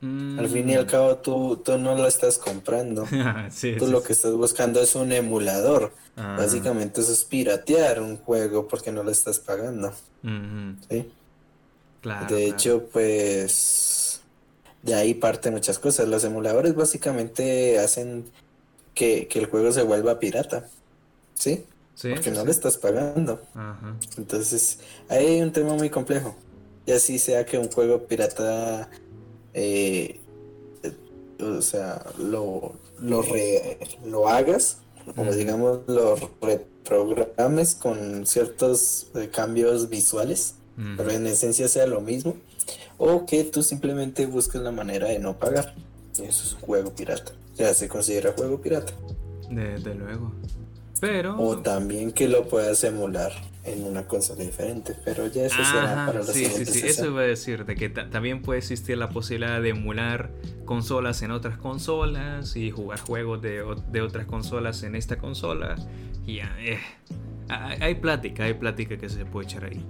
al fin y al Mm. cabo tú, tú no lo estás comprando. sí, Tú sí, lo sí. que estás buscando es un emulador. Ah, Básicamente eso es piratear un juego porque no lo estás pagando. ¿sí? Claro, De claro. hecho, pues de ahí parten muchas cosas. Los emuladores básicamente hacen que, que el juego se vuelva pirata. ¿Sí? Sí, Porque no le estás pagando. Ajá. Entonces, ahí hay un tema muy complejo. Y así sea que un juego pirata, eh, eh, o sea, lo, lo, re- lo hagas, o Ujú. digamos, lo reprogrames con ciertos eh, cambios visuales, pero en esencia sea lo mismo, o que tú simplemente busques la manera de no pagar. Eso es un juego pirata. Ya se considera juego pirata. Desde luego. Pero... O también que lo puedas emular en una consola diferente, pero ya eso será para la sí, sí, sí, eso iba a decir, de que también puede existir la posibilidad de emular consolas en otras consolas y jugar juegos de, de otras consolas en esta consola. Y ya, eh, hay plática, hay plática que se puede echar ahí.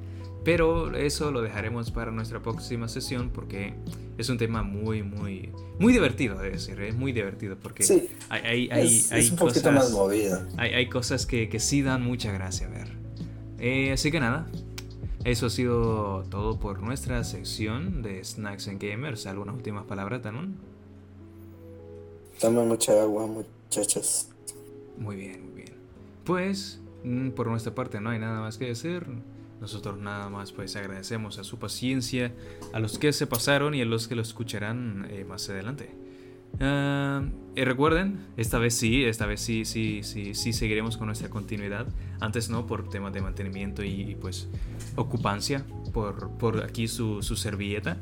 Pero eso lo dejaremos para nuestra próxima sesión porque es un tema muy, muy, muy divertido, de decir, es muy divertido porque hay, hay, hay, un poquito más movido. Hay, cosas que, que, sí dan mucha gracia ver. Eh, así que nada, eso ha sido todo por nuestra sección de Snacks and Gamers. ¿Algunas últimas palabras, Tanon? Toma mucha agua, muchachos. Muy bien, muy bien. Pues, mm, por nuestra parte no hay nada más que decir. Nosotros nada más pues agradecemos a su paciencia, a los que se pasaron y a los que lo escucharán eh, más adelante. Ah, y recuerden, esta vez sí, esta vez sí, sí, sí, sí seguiremos con nuestra continuidad. Antes no, por temas de mantenimiento y, pues ocupancia, por, por aquí su, su, servilleta.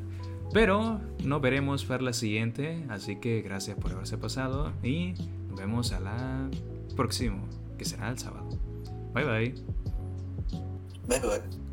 Pero nos veremos para la siguiente, así que gracias por haberse pasado y nos vemos a la próxima, que será el sábado. Bye bye. Bye bye.